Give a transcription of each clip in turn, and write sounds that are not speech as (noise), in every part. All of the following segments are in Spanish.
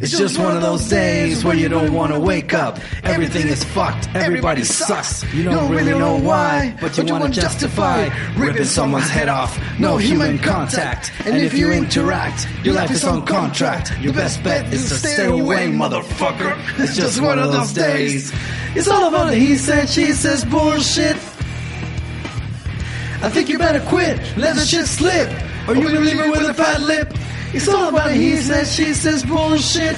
It's just one of those days where you don't want to wake up. Everything is fucked, everybody sucks. You don't really know why, but you want to justify ripping someone's head off. No human contact. And if you interact, your life is on contract. Your best bet is to stay away, motherfucker. It's just one of those days. It's all about the he said, she says bullshit. I think you better quit, let the shit slip, or you will leave it with a fat lip. It's all about he says, she says bullshit.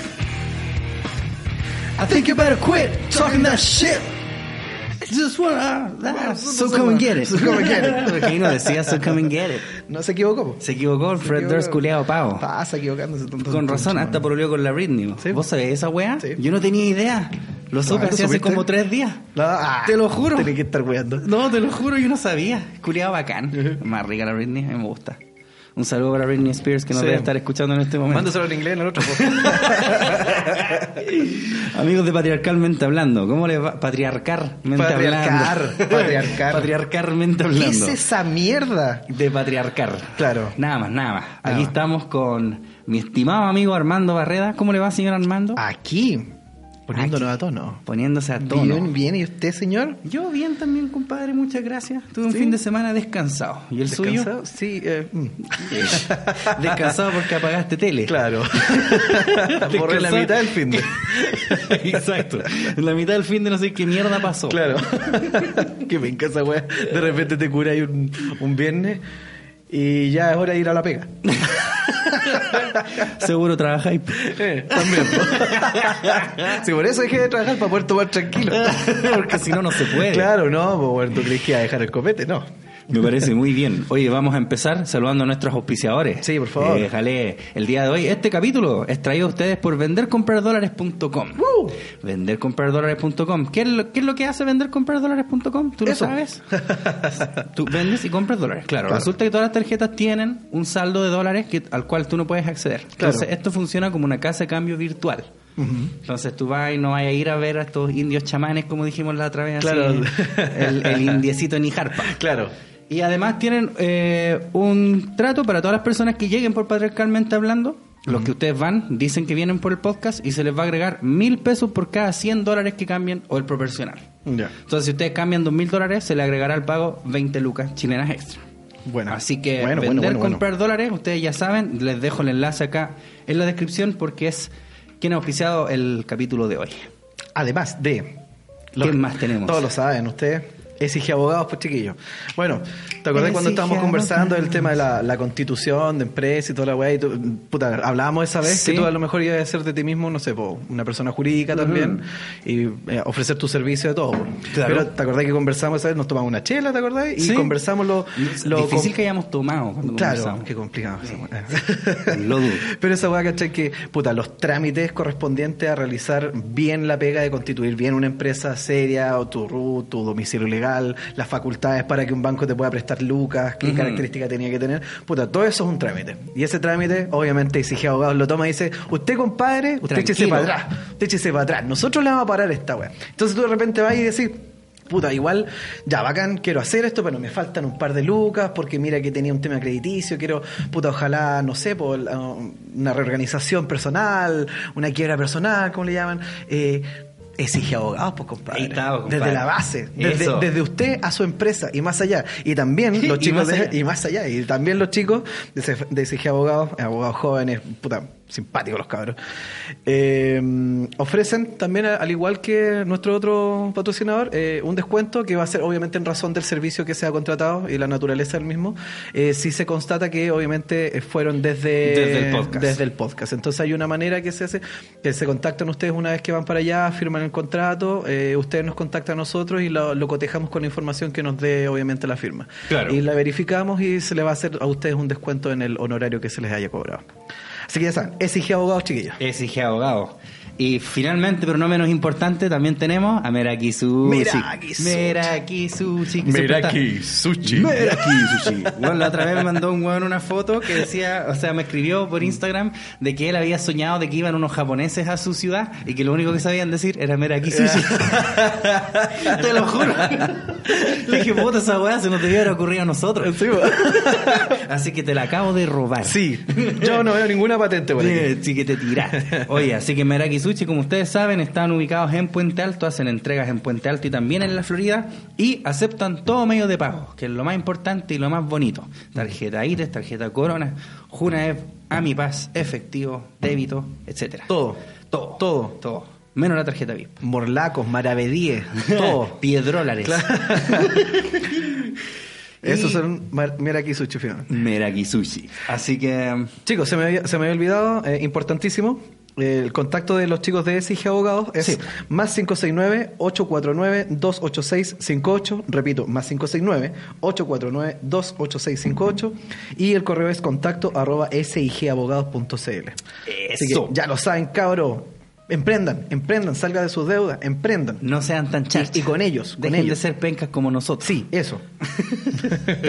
I think you better quit talking that shit. Just wanna, ah, so come and get it. So come and get it. Porque ahí no decía so come and get it. No se equivocó. Se equivocó el Fred Durst culiado pavo. Pasa equivocándose. tonto, Con razón, hasta por con la Britney. Sí. ¿Vos sabés esa weá? Sí. Yo no tenía idea. Lo supe ¿lo así hace supiste? como tres días. No, ah, Te lo juro. Tenés que estar weando. No, te lo juro, yo no sabía. Culiado bacán. Más rica la Britney, a mí me gusta. Un saludo para Britney Spears que nos Sí. debe estar escuchando en este momento. Mándaselo en inglés en el otro. po. (laughs) Amigos de Patriarcalmente Hablando, ¿cómo les va? Patriarcarmente Patriarcar, Hablando. patriarcar. Patriarcarmente ¿Qué Hablando. es esa mierda? De patriarcar. Claro. Nada más, nada más. Nada Aquí más. estamos con mi estimado amigo Armando Barreda. ¿Cómo le va, señor Armando? Aquí, poniéndonos Aquí. a tono. Poniéndose a tono. Bien, bien. ¿Y usted, señor? Yo bien también, compadre, muchas gracias. Tuve un Sí. fin de semana descansado. ¿Y el suyo? ¿Descansado? Sí. eh, mm. (laughs) descansado porque apagaste tele. Claro. (laughs) Borré la mitad del fin de. (laughs) Exacto. En la mitad del fin de no sé qué mierda pasó. Claro. que me encanta weá. De repente te cura ahí un, un viernes y ya es hora de ir a la pega. (laughs) Seguro trabajáis. Eh, también. (laughs) sí, por eso dejé de trabajar para poder tomar tranquilo. (laughs) Porque si no, no se puede. Claro, no, pues bueno, tú crees que iba a dejar el copete, no. Me parece muy bien. Oye, vamos a empezar saludando a nuestros auspiciadores. Sí, por favor. Eh, jale, el día de hoy, este capítulo es traído a ustedes por vendercompradolares.com. ¡Woo! Vendercompradolares.com. ¿Qué, es lo, ¿Qué es lo que hace vendercompradolares.com? ¿Tú lo Eso. sabes? (laughs) tú vendes y compras dólares. Claro, Claro. resulta que todas las tarjetas tienen un saldo de dólares que, al cual tú no puedes acceder. Claro. Entonces, esto funciona como una casa de cambio virtual. Entonces tú vas y no vas a ir a ver a estos indios chamanes, como dijimos la otra vez, así, Claro. el, el (laughs) indiecito jarpa. Claro. Y además tienen eh, un trato para todas las personas que lleguen por Patriarcalmente Hablando. Los que ustedes van, dicen que vienen por el podcast y se les va a agregar mil pesos por cada 100 dólares que cambien o el proporcional. Entonces, si ustedes cambian dos mil dólares, se le agregará al pago 20 lucas chilenas extra. Bueno. Así que Bueno, vender, bueno, comprar dólares, ustedes ya saben, les dejo el enlace acá en la descripción porque es quien ha auspiciado el capítulo de hoy. Además de. ¿Qué más tenemos? Todos lo saben, ustedes. Exige abogados, pues chiquillos. Bueno, ¿te acordás cuando estábamos conversando del tema de la, la constitución de empresa y toda la weá? Y tú, puta, hablábamos esa vez Sí. que tú a lo mejor ibas a ser de ti mismo, no sé, po, una persona jurídica también y eh, ofrecer tu servicio de todo. Claro. Pero ¿te acordás que conversamos esa vez? Nos tomamos una chela, ¿te acordás? Y Sí. conversamos lo, lo Difícil que hayamos tomado cuando Claro, conversamos. qué complicado. esa weá. (laughs) Lo dudo. Pero esa weá, ¿cachai? Que, puta, los trámites correspondientes a realizar bien la pega de constituir bien una empresa seria, o tu RUT, tu domicilio legal, las facultades para que un banco te pueda prestar lucas, qué Ujú. características tenía que tener. Puta, todo eso es un trámite. Y ese trámite, obviamente, exige abogados, lo toma y dice, usted, compadre, usted échese para atrás, usted échese para atrás. Nosotros le vamos a parar esta weá. Entonces tú de repente vas y decís, Puta, igual, ya bacán, quiero hacer esto, pero me faltan un par de lucas, porque mira que tenía un tema crediticio, quiero, puta, ojalá, no sé, por una reorganización personal, una quiebra personal, como le llaman. Eh, exige abogados, pues, compadre. Ahí está, pues, compadre. Desde la base, desde, usted a su empresa y más allá. Y también (laughs) Y los chicos más de- allá. y más allá. Y también los chicos de exige abogados, abogados jóvenes, puta, simpáticos los cabros. Eh, ofrecen también, al igual que nuestro otro patrocinador, eh, un descuento que va a ser obviamente en razón del servicio que se ha contratado y la naturaleza del mismo. Eh, si se constata que obviamente fueron desde, Desde el podcast. desde el podcast. Entonces hay una manera que se hace, que se contactan ustedes una vez que van para allá, firman el contrato, ustedes nos contactan a nosotros y lo, lo cotejamos con la información que nos dé obviamente la firma. Claro. Y la verificamos y se le va a hacer a ustedes un descuento en el honorario que se les haya cobrado. Así que ya saben, exige abogados chiquillos. Exige abogado. Y finalmente, pero no menos importante, también tenemos a Meraki Sushi. Meraki Sushi. Meraki Sushi. Meraki Sushi. (laughs) Bueno, la otra vez me mandó un weón una foto que decía, o sea, me escribió por Instagram de que él había soñado de que iban unos japoneses a su ciudad y que lo único que sabían decir era Meraki Sushi. (laughs) (laughs) Te lo juro. Le dije, puta, esa weá se nos debiera ocurrir a nosotros. Así que te la acabo de robar. Sí, yo no veo ninguna patente por aquí. Sí, que te tiraste. Oye, así que Meraki Sushi, como ustedes saben, están ubicados en Puente Alto, hacen entregas en Puente Alto y también en la Florida y aceptan todo medio de pago, que es lo más importante y lo más bonito. Tarjeta IRES, tarjeta Corona, Junaev, Amipaz, efectivo, débito, etcétera. Todo. Todo. Todo. Todo. Menos la tarjeta VIP. Morlacos, maravedíes, (laughs) todo. Piedrólares. (laughs) Esos son Meraki Sushi. Meraki Sushi. Así que... Chicos, se me había, se me había olvidado, eh, importantísimo, el contacto de los chicos de SIG Abogados es Sí. más 569-849-28658. Repito, más 569-849-28658. Y el correo es contacto arroba sigabogados.cl. Así que ya lo saben, cabros. Emprendan, emprendan, salga de sus deudas, emprendan. No sean tan charchas. Y con ellos, con Dejen ellos. de ser pencas como nosotros. Sí, eso. (laughs)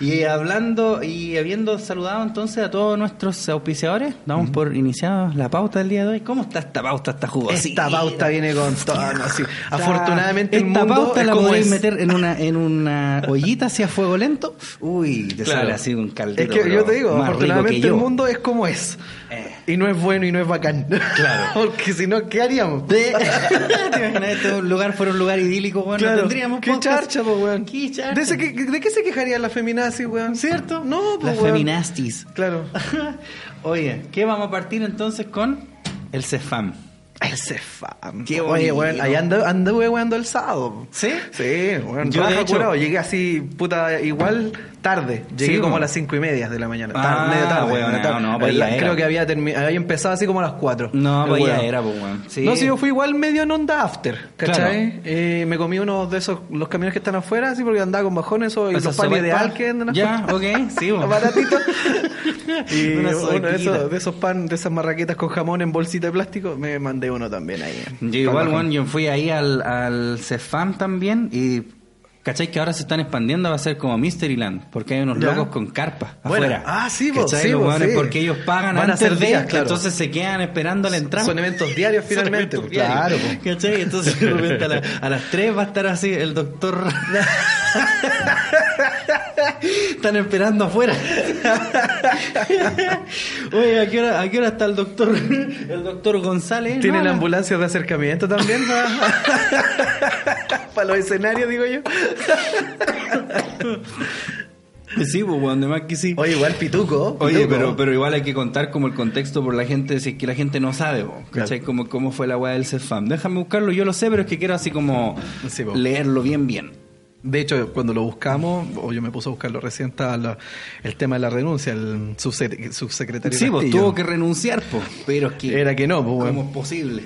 y hablando y habiendo saludado entonces a todos nuestros auspiciadores, damos por iniciada la pauta del día de hoy. ¿Cómo está esta pauta, esta jugosita? Esta pauta viene con todo. (laughs) Afortunadamente el esta mundo pauta es la podéis meter en una en una ollita hacia fuego lento. Uy, te Claro. sale así un caldito. Es que yo te digo, afortunadamente el mundo es como es. Eh. Y no es bueno y no es bacán. Claro. (laughs) Porque si no, ¿qué haríamos? (laughs) ¿Te imaginas este lugar fuera un lugar idílico, bueno, Claro. no tendríamos ¿Qué podcast? charcha, po, weón? ¿Qué charcha? ¿De, ese que- ¿De qué se quejaría la feminazi, weón? ¿Cierto? No, pues, Las feminastis. Claro. (laughs) Oye, ¿qué vamos a partir entonces con el CEFAM? El Cefam. Qué Oye, weón, ahí ando, anduve weando el sábado. ¿Sí? Sí, weón. Yo, Yo de hecho- curado. Llegué así, puta, igual tarde. Llegué Sí, como a weón. las cinco y media de la mañana. Ah, Tar- medio tarde. weón, tarde. no, no, pues La- era. Creo que había, había empezado así como a las cuatro. No, pues ya weón. era, pues, weón. Sí. No, si yo fui igual medio en onda after, ¿cachai? Claro. Eh, me comí uno de esos, los camiones que están afuera, así porque andaba con bajones o y los panes de al que andan Ya, ok, sí, bueno. (laughs) Baratito. (laughs) y uno de esos, de esos pan, de esas marraquetas con jamón en bolsita de plástico, me mandé uno también ahí. Yo igual, weón, yo fui ahí al, al CEFAM también y... ¿Cachai? Que ahora se están expandiendo, va a ser como Mysteryland, porque hay unos Ya. locos con carpas Bueno, afuera. ah, sí, ¿Cachai? sí, weones sí. porque ellos pagan Van a hacer de, días, claro. entonces se quedan esperando la entrada. Son eventos diarios (laughs) finalmente, eventos. Claro. ¿Cachai? Entonces de repente a, la- a las 3 va a estar así el doctor... (laughs) Están esperando afuera. Oye, ¿a qué, hora, ¿a qué hora está el doctor? El doctor González. ¿Tienen No, ambulancias de acercamiento también? (laughs) (laughs) Para los escenarios, digo yo. Sí, pues, weón, de más que sí. Oye, igual pituco. Oye, pero, pero igual hay que contar como el contexto por la gente, si es que la gente no sabe, ¿cachai? Como, cómo fue la weá del CEFAM. Déjame buscarlo, yo lo sé, pero es que quiero así como Sí, leerlo bien, bien. De hecho, cuando lo buscamos, o yo me puse a buscarlo recién, estaba la- el tema de la renuncia, el subse- subsecretario Sí, pues Castillo. tuvo que renunciar, pues, pero es que... Era que no, pues, ¿Cómo weón. es posible?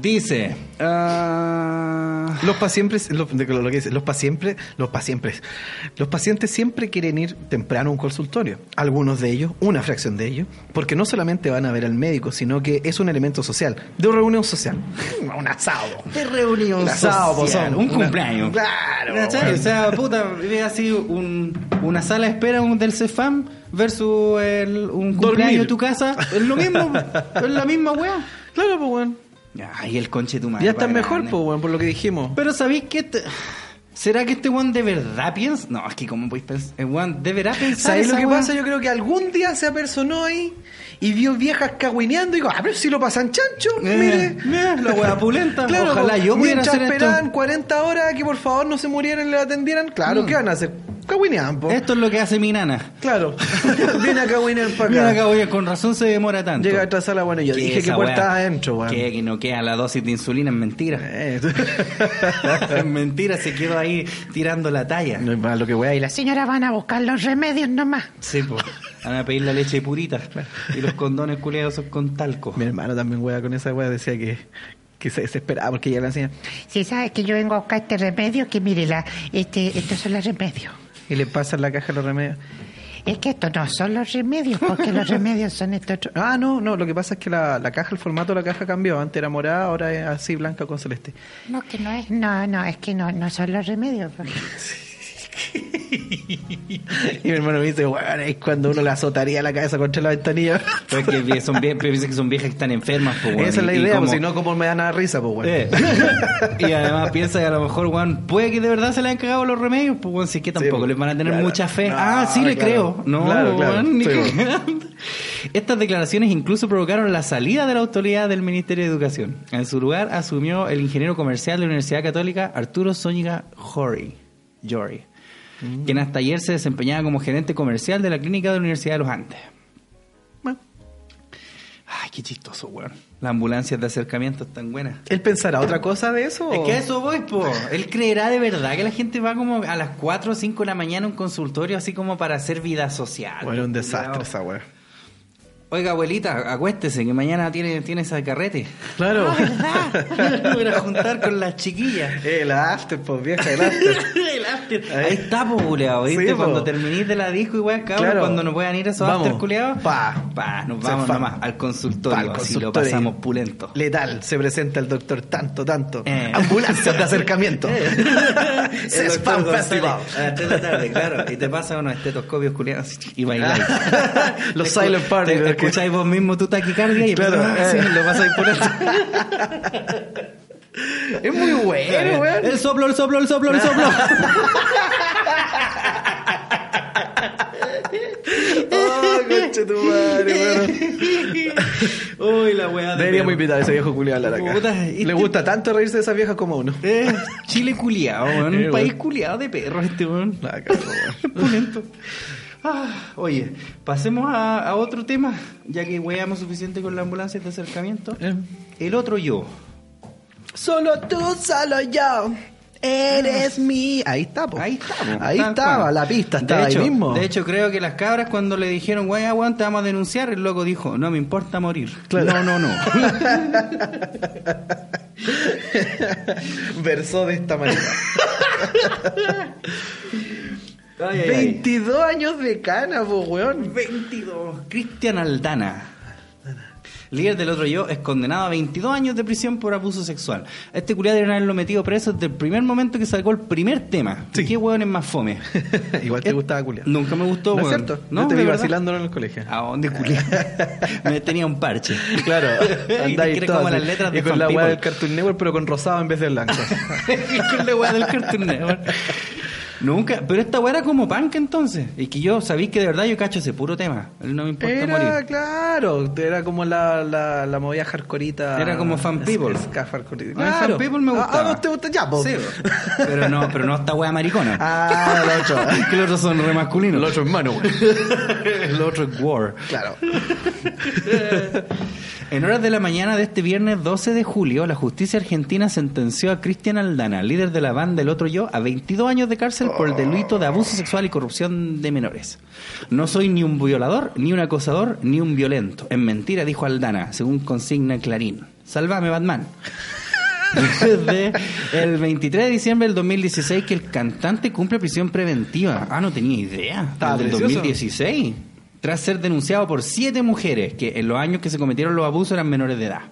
Dice... ah, Los pacientes, lo, de lo que dice, los pacientes, los pacientes, los pacientes siempre quieren ir temprano a un consultorio. Algunos de ellos, una fracción de ellos, porque no solamente van a ver al médico, sino que es un elemento social, de una reunión social, (laughs) un asado. de reunión Un asado, pues, social, son un una- cumpleaños. Claro. O sea, puta, ve así un, una sala de espera un- del CEFAM versus el- un cumpleaños Dormir. en tu casa. Es lo mismo, (laughs) es la misma weá. Claro, pues, weón. Ay, el conche tu madre. Ya está mejor, pues, weón, por lo que dijimos. Pero ¿sabéis qué? te- ¿Será que este weón de verdad piensa? No, es que como podéis pensar, el weón de verdad pensar ¿Sabes lo que pasa? Yo creo que algún día se apersonó ahí y vio viejas cagüineando y digo, a ver si lo pasan chancho, Eh, mire. la weá pulenta. (laughs) Claro, Ojalá yo pudiera hacer esperaban esto. 40 horas que por favor no se murieran y le atendieran. Claro, Mm. ¿qué van a hacer? Esto es lo que hace mi nana. Claro. (laughs) Viene a cagüinear para acá. acá, oye, con razón se demora tanto. Llega a otra sala, bueno, yo ¿Qué dije que puertas adentro, weón. Que, que no queda la dosis de insulina, es mentira. Eh, (laughs) es mentira, se quedó ahí tirando la talla. no es malo que weá y la Señora, van a buscar los remedios nomás. Sí, pues. Van a pedir la leche purita. Y los condones culiados son con talco. Mi hermano también weá con esa weá decía que, que se desesperaba porque ya la enseña. Si sabes que yo vengo a buscar este remedio, que mire, la, este, estos son los remedios. Y le pasan la caja los remedios. Es que estos no son los remedios, porque los (laughs) remedios son estos. Ah, no, no, lo que pasa es que la, la caja, el formato de la caja cambió. Antes era morada, ahora es así blanca con celeste. No, que no es. No, no, es que no, no son los remedios. pues. (laughs) (laughs) Y mi hermano me dice, bueno, es cuando uno le azotaría la cabeza contra la ventanilla. Pero es que son, vie- piensa que son viejas que están enfermas, pues, weón. Esa es la idea, como- pues si no, ¿cómo me dan a risa, pues bueno. (laughs) Eh. y además piensa que a lo mejor, weón, puede que de verdad se le han cagado los remedios, pues, weón, si es que tampoco pues, les van a tener claro. mucha fe. No, ah, sí le claro. creo. No, Claro, weón, ni Sí, cagando. Estas declaraciones incluso provocaron la salida de la autoridad del Ministerio de Educación. En su lugar asumió el ingeniero comercial de la Universidad Católica Arturo Zúñiga Jory, Jory quien hasta ayer se desempeñaba como gerente comercial de la clínica de la Universidad de los Andes. Bueno. Ay, qué chistoso, weón. Las ambulancias de acercamiento están buenas. ¿Él pensará otra cosa de eso? Es que a eso voy, po. Él creerá de verdad que la gente va como a las 4 o 5 de la mañana a un consultorio así como para hacer vida social. Bueno, un desastre esa weá. Oiga, abuelita, acuéstese que mañana tiene, tiene esa carrete. Claro. Ah, ¿verdad? (laughs) Voy a juntar con las chiquillas. El after, pues vieja, el after. (laughs) El after. Ahí está, po, culeado, ¿viste? Sí, po. Cuando terminís de la disco, igual, cabrón, Claro. cuando nos puedan ir esos Vamos. after culeados. Pa. Pa, nos Se vamos fa- nomás al consultorio, Pa, al así lo pasamos pulento. Letal, se presenta el doctor tanto, tanto. Eh. Ambulancias de acercamiento. (laughs) El Spam doctor Festival. González, A las 3 de la tarde, claro. Y te pasa unos estetoscopios culiados y bailáis. Los silent party, que- escucháis vos mismo tu taquicardia y Claro, eh. lo pasáis por esto. Es muy bueno, weón. El soplo, el soplo, el soplo, el soplo. Oh, conche tu madre. Uy, la weá de Deberíamos invitar a ese viejo culiado a hablar acá. Puta, Le gusta tanto reírse de esa vieja como uno. Eh, Chile culiado, weón. Eh, Un país weón. culiado de perros este weón. La cagó, weón. (laughs) Ah, oye, pasemos a, a otro tema, ya que weamos suficiente con la ambulancia de acercamiento. Eh. El otro yo. Solo tú, solo yo. Eres mi. Ahí está, po. Ahí está, po. Ahí Tal estaba, cual. la pista De estaba hecho- ahí mismo. De hecho, creo que las cabras cuando le dijeron, weón, te vamos a denunciar, el loco dijo, no me importa morir. Claro. No, no, no. (laughs) Versó de esta manera. (laughs) Ay, ay, ay. 22 años de cana, po, weón. 22. Cristian Aldana. Líder del otro yo es condenado a 22 años de prisión por abuso sexual. A este culiado deben haberlo metido preso desde el primer momento que sacó el primer tema. Sí. ¿Qué hueón es más fome? (laughs) Igual te gustaba culiar. Nunca me gustó, ¿No es weón. cierto? No, Yo te vi verdad. vacilándolo en el colegio. ¿A dónde culiar? (laughs) me tenía un parche. Claro, (laughs) y te andáis crees todo como las letras de Y con Fan la weá del Cartoon Network, pero con rosado en vez de blanco. Y con la weá del Cartoon Network. Nunca, pero esta weá era como punk entonces. Y que yo sabí que de verdad yo cacho ese puro tema. Él no me importa Era, morir. claro, era como la, la, la movida hardcoreita. Era como Fan People. Mí Fan People me Ah, gustaba. Ah, ¿vos te gusta ya, po? Sí, pero no, pero no esta wea maricona. (laughs) Ah, el otro. (laughs) que los otros son re masculinos. El otro hermano, güey. El otro es War. Claro. (laughs) En horas de la mañana de este viernes 12 de julio, la justicia argentina sentenció a Cristian Aldana, líder de la banda El Otro Yo, a 22 años de cárcel por el delito de abuso sexual y corrupción de menores. No soy ni un violador, ni un acosador, ni un violento. En mentira, dijo Aldana, según consigna Clarín. Sálvame, Batman. Desde el 23 de diciembre del 2016 que el cantante cumple prisión preventiva. Ah, no tenía idea. Estaba Desde el precioso. 2016. Tras ser denunciado por siete mujeres que en los años que se cometieron los abusos eran menores de edad.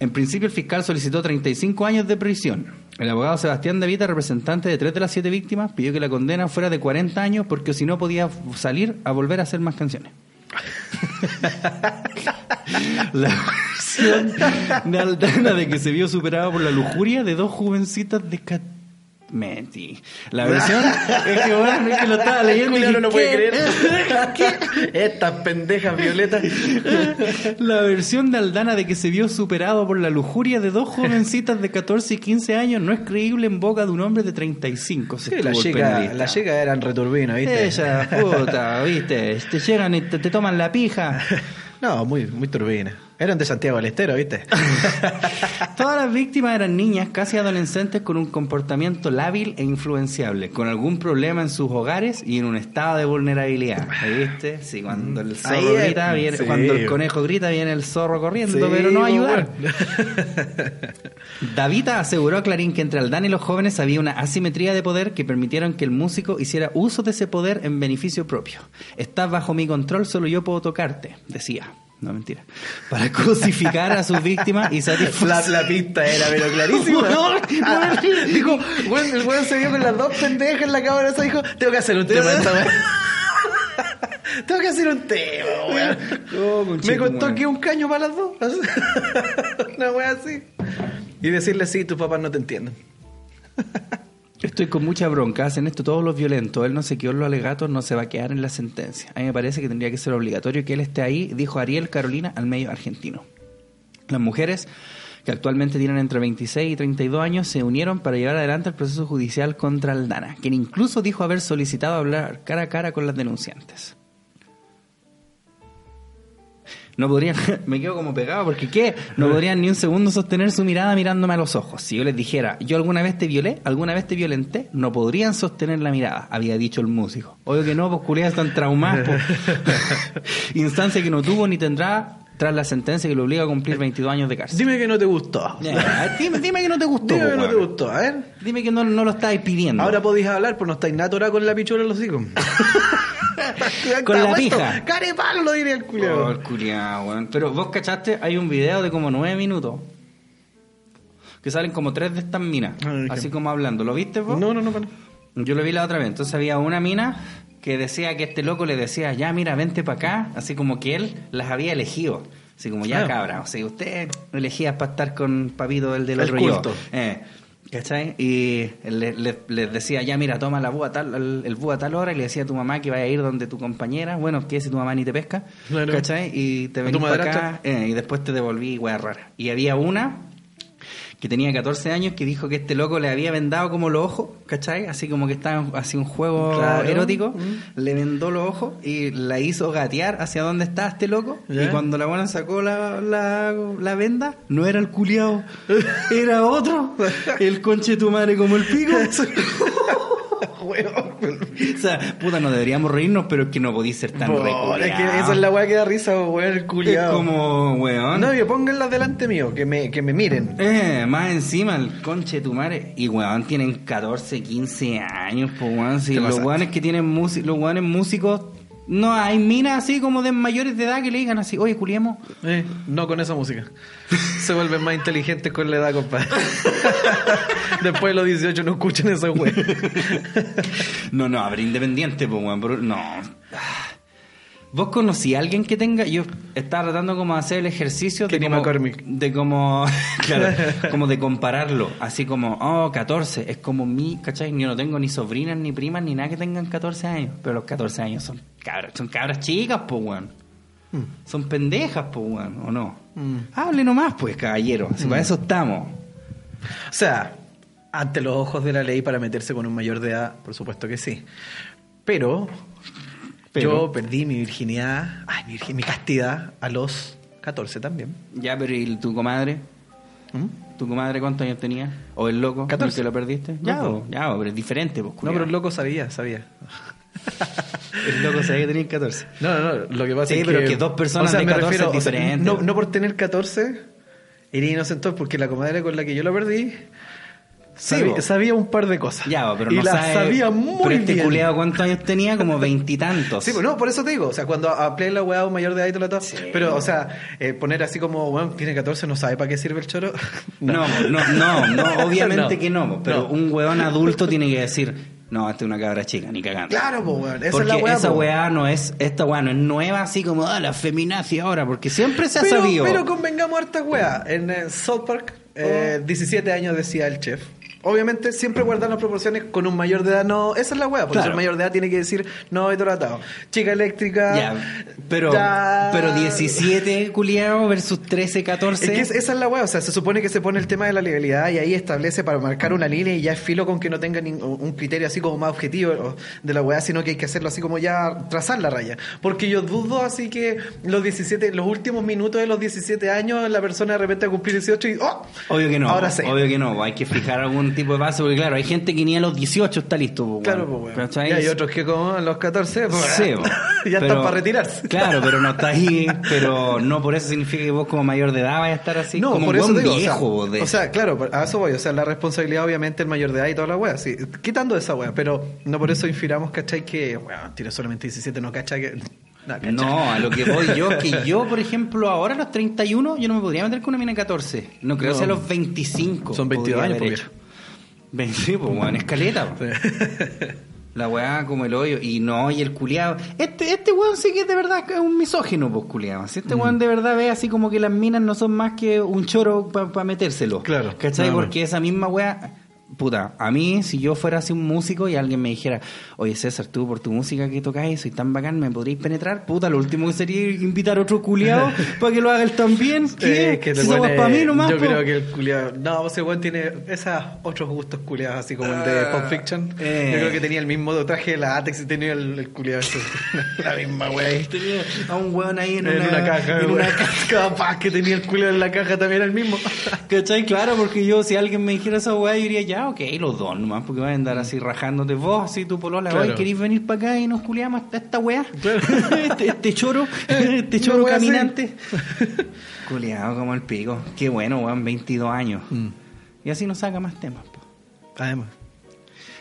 En principio el fiscal solicitó 35 años de prisión. El abogado Sebastián Davita, representante de tres de las siete víctimas, pidió que la condena fuera de 40 años porque si no podía salir a volver a hacer más canciones. (laughs) la versión de Aldana de que se vio superado por la lujuria de dos jovencitas de cat- Mentí. La versión (laughs) es que bueno, es que lo estaba leyendo y no dije. (laughs) Estas pendejas violetas. La versión de Aldana de que se vio superado por la lujuria de dos jovencitas de 14 y 15 años no es creíble en boca de un hombre de 35. Sí, las chicas la chicas eran returbinas, ¿viste? Ella, puta, viste, te llegan y te, te toman la pija. (laughs) No, muy, muy turbinas. Eran de Santiago del Estero, ¿viste? (laughs) Todas las víctimas eran niñas, casi adolescentes, con un comportamiento lábil e influenciable, con algún problema en sus hogares y en un estado de vulnerabilidad. ¿Ahí ¿Viste? Sí, cuando el zorro Ahí grita, viene, Sí. cuando el conejo grita, viene el zorro corriendo, Sí, pero no a ayudar. (laughs) Davita aseguró a Clarín que entre Aldana y los jóvenes había una asimetría de poder que permitieron que el músico hiciera uso de ese poder en beneficio propio. Estás bajo mi control, solo yo puedo tocarte, decía. No, mentira. Para cosificar a sus víctimas y satisfacer... la pista era, pero clarísima. (laughs) Ah, dijo, bueno, el weón se vio con las dos pendejas en la cámara, eso dijo, tengo que hacer un tema esta weón. (laughs) Tengo que hacer un tema, weón. Oh, Me costó que un caño para las dos. (laughs) Una wea así. Y decirle, sí, tus papás no te entienden. Estoy con mucha bronca, hacen esto todos los violentos. Él no se quedó en los alegatos, no se va a quedar en la sentencia. A mí me parece que tendría que ser obligatorio que él esté ahí, dijo Ariel Carolina al medio argentino. Las mujeres que actualmente tienen entre 26 y 32 años se unieron para llevar adelante el proceso judicial contra Aldana, quien incluso dijo haber solicitado hablar cara a cara con las denunciantes. No podrían, (laughs) me quedo como pegado, porque ¿qué? No podrían ni un segundo sostener su mirada mirándome a los ojos. Si yo les dijera, yo alguna vez te violé, alguna vez te violenté, no podrían sostener la mirada, había dicho el músico. Obvio que no, pues culiadas están traumadas, pues. (laughs) (laughs) Instancia que no tuvo ni tendrá tras la sentencia que lo obliga a cumplir 22 años de cárcel. Dime que no te gustó. Dime, dime que no te gustó. Dime po, que no te gustó. A ver. Dime que no, no lo estáis pidiendo. Ahora podéis hablar, pues no estáis natura con la pichura en los hijos. (laughs) Con la pija. Carepalo lo diría el Oh, culiao. el culiao, weón. Pero vos cachaste, hay un video de como nueve minutos. Que salen como tres de estas minas. Ay, qué- así como hablando. ¿Lo viste vos? No, no, no, no. Yo lo vi la otra vez. Entonces había una mina que decía que este loco le decía, ya mira, vente para acá. Así como que él las había elegido. Así como, ya Ah. cabra. O sea, usted elegía para estar con papito el del El otro culto. yo. Eh, ¿Cachai? Y le- le- les decía, ya mira, toma la búa tal, el, el búa a tal hora, y le decía a tu mamá que vaya a ir donde tu compañera, bueno, que si tu mamá ni te pesca, Claro. ¿cachai? Y te A venís tu para acá, eh, y después te devolví, wea rara. Y había una que tenía 14 años que dijo que este loco le había vendado como los ojos, ¿cachai? Así como que estaba así un juego Claro. erótico, Mm. le vendó los ojos y la hizo gatear hacia donde estaba este loco. Y cuando la buena sacó la, la, la venda, no era el culiao, era otro. (laughs) El conche de tu madre como el pico. (laughs) (laughs) o sea, puta, no deberíamos reírnos, pero es que no podís ser tan reculeado. es que esa es la weá que da risa, weón, el Es culiao. como, weón. No, yo pónganlas delante mío, que me, que me miren. Eh, más encima el conche de tu madre. Y weón, tienen 14, 15 años, pues weón. Si Te los weones que tienen músicos, los weones músicos, no hay minas así como de mayores de edad que le digan así, oye, culiemos. Eh, no con esa música. (laughs) Se vuelven más inteligentes con la edad, compadre. (laughs) Después de los 18 no escuchan esa weá. (laughs) No, no, pero independiente, pues no. ¿Vos conocí a alguien que tenga? Yo estaba tratando como de hacer el ejercicio de como, McCormick. de como, (laughs) claro, (laughs) como de compararlo. Así como, oh, 14. Es como mi, ¿cachai? Yo no tengo ni sobrinas, ni primas, ni nada que tengan 14 años. Pero los 14 años son cabras, son cabras chicas, pues weón. Son pendejas, pues weón, ¿o no? Hable nomás, pues, caballero. Si para eso estamos. O sea, ante los ojos de la ley para meterse con un mayor de edad, por supuesto que sí. Pero, Pero- yo perdí mi virginidad, ay, mi, mi castidad a los 14 también. Ya, pero ¿y tu comadre? ¿Mm? ¿Tu comadre cuántos años tenía? ¿O el loco? 14. ¿El que lo perdiste? Ya, No, ya, pero es diferente, pues, No, pero el loco sabía, sabía. (laughs) El loco sabía que tenía 14. No, no, no, lo que pasa Sí, es pero que... que dos personas o sea, de me 14 refiero, es o sea, diferente. no, no por tener 14, era inocente porque la comadre con la que yo lo perdí Sí, sabía, un par de cosas. Ya, pero y no las sabe- sabía muy Pero este bien. culiao, ¿cuántos años tenía? Como veintitantos. Sí, pues no, por eso te digo, o sea, cuando aplé la weá a un mayor de edad y todo lo todo, pero, o sea, eh, poner así como, bueno, tiene 14, no sabe para qué sirve el choro. (laughs) No, no, no, (laughs) no, obviamente No. que no, pero No. un weón adulto tiene que decir, no, esta es una cabra chica, ni cagando. Claro, pues, weón, esa porque es la weá. esa po. weá no es, esta weá no es nueva así como, ah, la feminazi ahora, porque siempre se ha Pero, sabido. pero convengamos hartas weá. En eh, South Park, eh, 17 años decía el chef. Obviamente siempre guardan las proporciones con un mayor de edad, no, esa es la weá, por eso Claro. el mayor de edad tiene que decir, no he tratado. Chica eléctrica. Ya, pero, ya- pero 17 culiao versus 13, 14. Es que es- esa es la weá, o sea, se supone que se pone el tema de la legalidad y ahí establece para marcar una línea y ya es filo con que no tenga un criterio así como más objetivo de la weá, sino que hay que hacerlo así como ya trazar la raya. Porque yo dudo así que los 17, los últimos minutos de los 17 años la persona de repente va a cumplir 18 y ¡oh! Obvio que no. Ahora sí. Obvio que no. Hay que fijar algún tipo de base, porque claro, hay gente que ni a los 18 está listo. po, Claro, pues, weón. ¿Cachai? Y hay otros que como a los 14, pues, Sí, (laughs) po. ya Pero- están para retirarse. Claro, pero no está ahí. (laughs) Pero no por eso significa que vos como mayor de edad vayas a estar así no, como por un eso buen digo, viejo. o sea, de- o sea, claro, a eso voy, o sea, la responsabilidad obviamente el mayor de edad y toda la wea, sí, quitando esa wea, pero no por eso infiramos, ¿cachai? Que, weón, tiene solamente 17, no cachai que... No. No, a lo que voy yo, que yo, por ejemplo, ahora a los 31, yo no me podría meter con una mina de 14. No creo No. que sea a los 25. Son 22 podría años, hecho. 20, sí, pues, weón, escaleta. La weá como el hoyo. Y no, y el culiado. Este, este weón sí que es de verdad es un misógino, pues culiado. Si este Mm. weón de verdad ve así como que las minas no son más que un choro para metérselo. Claro, ¿Cachai? Porque esa misma weá. Puta, a mí, si yo fuera así un músico y alguien me dijera, oye César, tú por tu música que tocáis, soy tan bacán, ¿me podríais penetrar? Puta, lo último que sería invitar a otro culiado (laughs) para que lo haga él también. ¿Qué? Eh, que te Si pone- para mí nomás, Yo po. creo que el culiado. No, ese weón tiene esos otros gustos culiados, así como el de Pulp Fiction. eh. Yo creo que tenía el mismo traje de látex y tenía el, el culiado ese. (laughs) La misma ahí. (laughs) Tenía a un weón ahí en, En una, caja, En una caja. Que tenía el culiado en la caja también el mismo. ¿Cachai? Claro, porque yo, si alguien me dijera esa weá, yo diría, ya, ok, los dos nomás, porque van a andar así rajándote vos, así tu polola, Claro. ¿queréis venir para acá y nos culiamos hasta esta weá? Claro. (laughs) este, este choro, (laughs) este choro caminante. (laughs) Culeado como el pico. Qué bueno, weón, 22 años. Mm. Y así nos saca más temas, po. Además.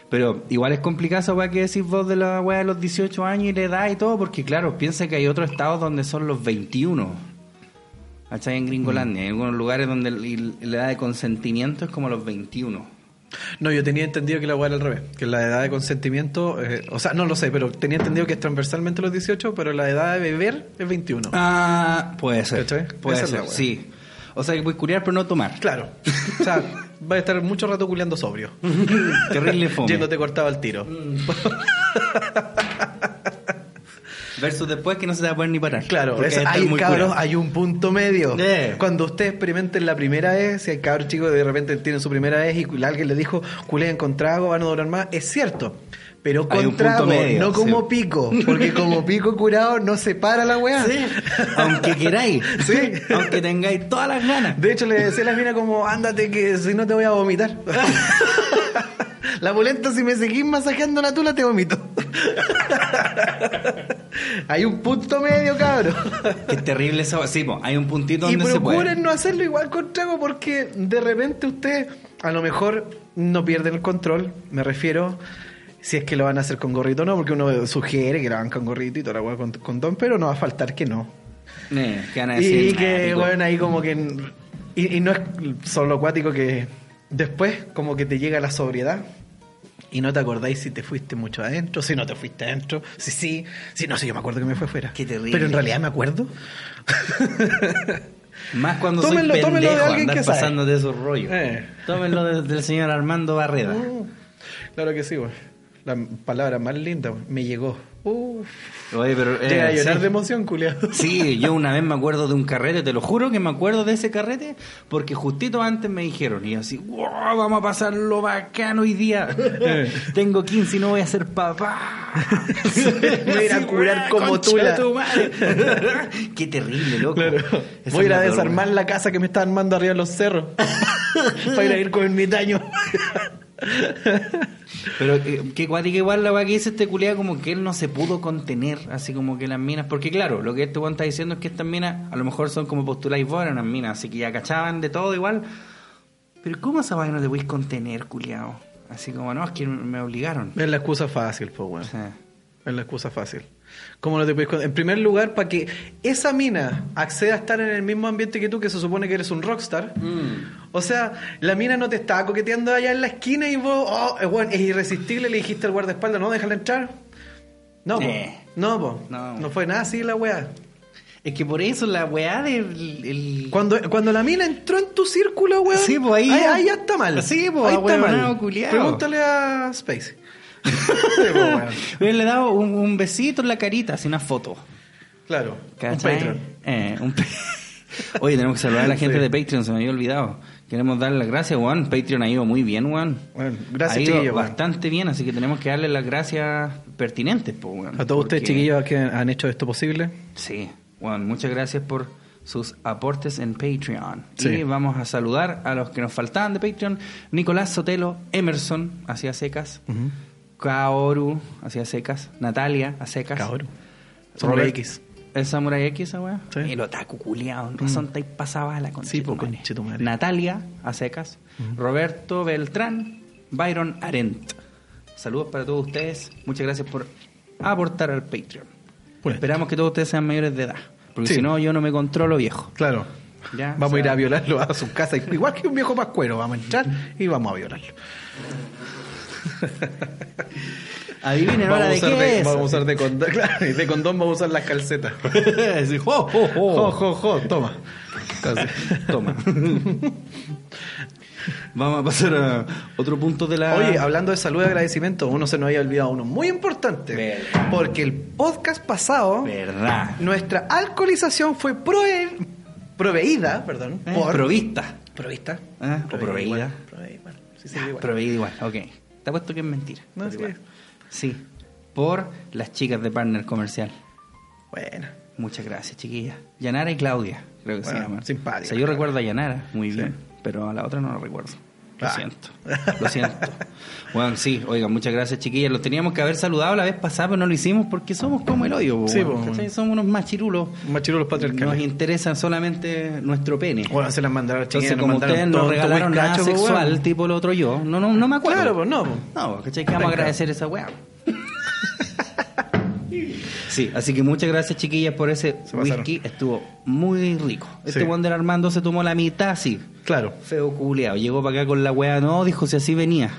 Pero igual es complicado esa weá que decís vos de la weá de los 18 años y la edad y todo, porque claro, piensa que hay otros estados donde son los 21. ¿Cachai? En Gringolandia. Hay algunos lugares donde la edad de consentimiento es como los 21. No, yo tenía entendido que la weá era al revés. Que la edad de consentimiento. eh, o sea, no lo sé, pero tenía entendido que es transversalmente los 18, pero la edad de beber es 21. Ah, puede ser. ¿Cachai? Puede Esa ser, sí. O sea, que puedes curiar pero no tomar. Claro. O sea, (laughs) va a estar mucho rato culeando sobrio. Terrible fome. Yéndote cortado al tiro. (laughs) Versus después que no se te va a poder ni parar. Claro, Porque es- hay cabros, hay un punto medio. Cuando usted experimenten la primera vez, si hay cabros chicos de repente tienen su primera vez y alguien le dijo, culeen con trago, van a durar más, es cierto. Pero con trago, medio, no como sí. pico. Porque como pico curado no se para la weá. Sí, aunque queráis. (laughs) Sí. Aunque tengáis todas las ganas. De hecho, le decía a la mina como, ándate que si no te voy a vomitar. (laughs) (laughs) la polenta, si me seguís masajeando la tula, te vomito. (laughs) Hay un punto medio, cabrón. Qué terrible eso. Sí, po, hay un puntito Y donde se puede. procuren no hacerlo igual con trago porque de repente usted a lo mejor no pierde el control, me refiero si es que lo van a hacer con gorrito o no, porque uno sugiere que lo hagan con gorrito y toda la hueá con, con don, pero no va a faltar que no. Eh, que van a decir, Y "Ah, que, pico". bueno, ahí como que... Y, y no es solo acuático que después como que te llega la sobriedad y no te acordáis si te fuiste mucho adentro, si no te fuiste adentro, si sí, si no, si yo me acuerdo que me fue fuera. Qué terrible. Pero en realidad me acuerdo. (laughs) Más cuando Tómenlo- soy tómenlo de alguien andar que pasando de esos rollos. Eh. Tómenlo de- del señor Armando Barreda. (laughs) Claro que sí, güey. La palabra más linda. Me llegó. Uf. Oye, pero... eh, Llega a llorar sí. de emoción, culiado. (laughs) Sí, yo una vez me acuerdo de un carrete, te lo juro que me acuerdo de ese carrete, porque justito antes me dijeron, y así, wow, vamos a pasarlo bacano hoy día. (laughs) (laughs) Tengo 15 y no voy a ser papá. Voy a ir a curar "Weá, como tú la-". tu madre. Qué terrible, loco. Claro. Voy a ir a desarmar la casa que me está armando arriba de los cerros. Para ir a ir con el mitaño. Pero eh, que cuática igual la que dice este culiado como que él no se pudo contener, así como que las minas, porque claro, lo que este weón está diciendo es que estas minas a lo mejor son como postuláis vos, unas minas, así que ya cachaban de todo igual. Pero ¿cómo esa weá no te podéis contener, culiado? Así como, no, es que me obligaron. Es la excusa fácil, pues, weón. Es la excusa fácil. ¿Cómo no te puedes En primer lugar, para que esa mina acceda a estar en el mismo ambiente que tú, que se supone que eres un rockstar. Mm. O sea, la mina no te estaba coqueteando allá en la esquina y vos, oh, bueno, es irresistible, le dijiste al guardaespaldas, no, déjala entrar. No, po. Eh. No, po. No. No fue nada así la weá. es que por eso la weá del... el- Cuando, cuando la mina entró en tu círculo, weón. Sí, pues, ahí ahí, ya- ahí ya está mal. Sí, pues, ahí está mal. culiao. Pregúntale a Space. Le (laughs) daba un, un besito en la carita, así una foto. Claro. Un. Patreon. Eh, un (laughs) Oye, tenemos que saludar a la gente Sí. de Patreon, se me había olvidado. Queremos darle las gracias, Juan. Patreon ha ido muy bien, Juan. Bueno, gracias, ha ido bastante bien, así que tenemos que darle las gracias pertinentes. A todos ustedes, chiquillos, que han hecho esto posible. Sí, Juan, muchas gracias por sus aportes en Patreon. Sí. Y vamos a saludar a los que nos faltaban de Patreon. Nicolás Sotelo, Emerson, hacia secas. Kaoru, hacia secas. Natalia, a secas. Cabrón. Samurai X. ¿El Samurai X esa weá? Sí. El otaku culiao. En razón te pasaba la Sí, de tu po, madre. concha de tu madre. Natalia, a secas. Roberto Beltrán. Byron Arendt. Saludos para todos ustedes. Muchas gracias por aportar al Patreon. Bueno. Esperamos que todos ustedes sean mayores de edad. Porque Sí. si no, yo no me controlo viejo. Claro. Ya, vamos o sea- a ir a violarlo a su casa. Igual que un viejo pascuero. Vamos a entrar y vamos a violarlo. (laughs) Adivinen ahora de qué de, es. vamos a usar de condón. (laughs) Claro, de condón vamos a usar las calcetas. (laughs) Sí, jo, jo, jo. Jo, jo, jo, toma. Entonces, Toma. Vamos a pasar a otro punto de la. Oye, hablando de salud y agradecimiento, uno se nos había olvidado uno muy importante. Verdad. Porque el podcast pasado, Verdad. nuestra alcoholización fue prove- proveída, perdón, Eh, por... Provista. ¿Provista? Ah, o proveída. igual, proveída, sí, sí, igual. Proveída igual, ok. Te apuesto que es mentira. No, sí. igual. Sí. Por las chicas de Partner Comercial. Bueno, Muchas gracias, chiquillas. Yanara y Claudia, creo que se Bueno, llaman. simpática, O sea, yo claro. recuerdo a Yanara muy Sí. bien, pero a la otra no la recuerdo. Lo Ah. siento. Lo siento. Bueno, sí, oigan, muchas gracias, chiquillas. Los teníamos que haber saludado la vez pasada, pero no lo hicimos porque somos como el hoyo. po, Sí. ¿cachai? Somos unos machirulos. machirulos Nos patriarcales. interesan solamente nuestro pene. Bueno, se las mandaron Entonces, como nos ustedes no todo- todo regalaron nada cacho, sexual, tipo el otro yo, no, no, no me acuerdo. Claro, pues no. No, ¿cachai? Que vamos a agradecer esa weá. (laughs) Sí, así que muchas gracias chiquillas por ese whisky, estuvo muy rico. Este Sí. Juan del Armando se tomó la mitad, sí. Claro. Feo culiao, llegó para acá con la weá, no, dijo si así venía.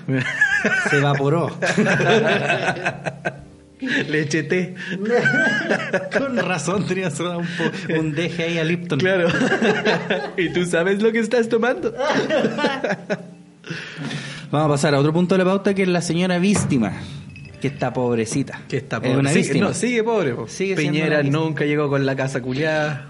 Se evaporó. (laughs) Le eché té. (laughs) con razón tenía soda un, un deje ahí a Lipton. Claro. ¿Y tú sabes lo que estás tomando? Vamos a pasar a otro punto de la pauta que es la señora víctima, que está pobrecita. Que está Es pobre. una Sigue- no, sigue pobre. po. Sigue Piñera nunca llegó con la casa culiada.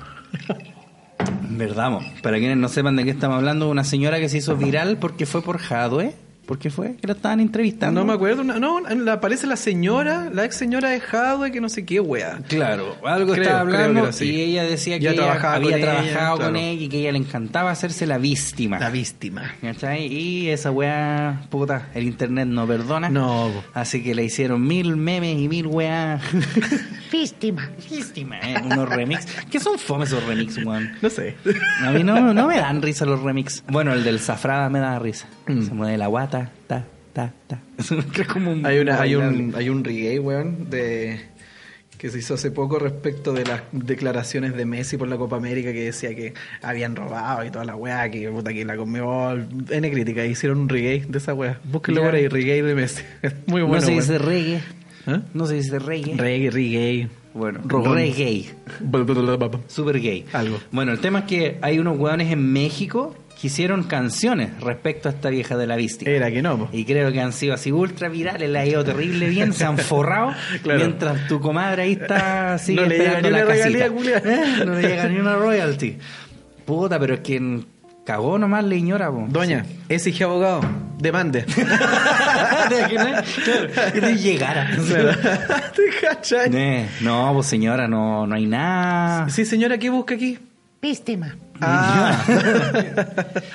Verdad, mo. para quienes no sepan de qué estamos hablando, una señora que se hizo viral porque fue por Jadwe. ¿Por qué fue? Que la estaban entrevistando. No me acuerdo. una- No, la- aparece la señora, la ex señora de Jadwe, que no sé qué, wea. Claro, algo Creo, estaba hablando y ella decía que ella trabajaba había con ella, trabajado con claro. ella y que ella le encantaba hacerse la víctima. La víctima. ¿Cachai? Y esa weá, puta, el internet no perdona. No. Así que le hicieron mil memes y mil weá. (laughs) Víctima. Víctima, ¿eh? Unos remix. ¿Qué son fome esos remix, weón? No sé. A mí no, no me dan risa los remix. Bueno, el del Zafrada me da risa. Mm. Se mueve la guata, ta, ta, ta. (laughs) Es como un Hay, una, hay, un, hay un reggae, weón, de, que se hizo hace poco respecto de las declaraciones de Messi por la Copa América que decía que habían robado y toda la weá, que puta que la Conmebol, N crítica, hicieron un reggae de esa weá. Búsquenlo Ya. por ahí, reggae de Messi. (laughs) Muy bueno. no se dice reggae. ¿Eh? No se dice reggae. Reggae, reggae. bueno, Rogón. reggae. Super gay. Algo. Bueno, el tema es que hay unos hueones en México que hicieron canciones respecto a esta vieja de la víctima. Era que no, po. Y creo que han sido así ultra virales, le ha ido terrible bien, se han (laughs) forrado, Claro. mientras tu comadre ahí está sigue No le llega ni la una casita. Eh, No le llega ni una royalty. Puta, pero es que en- cagó nomás le ignora, po. Doña, ese hija abogado, demande. (laughs) Claro, que no llegara. ¿Te cachai? Eh, No, pues señora, no, no hay nada. Sí, señora, ¿qué busca aquí? Víctima. Ah,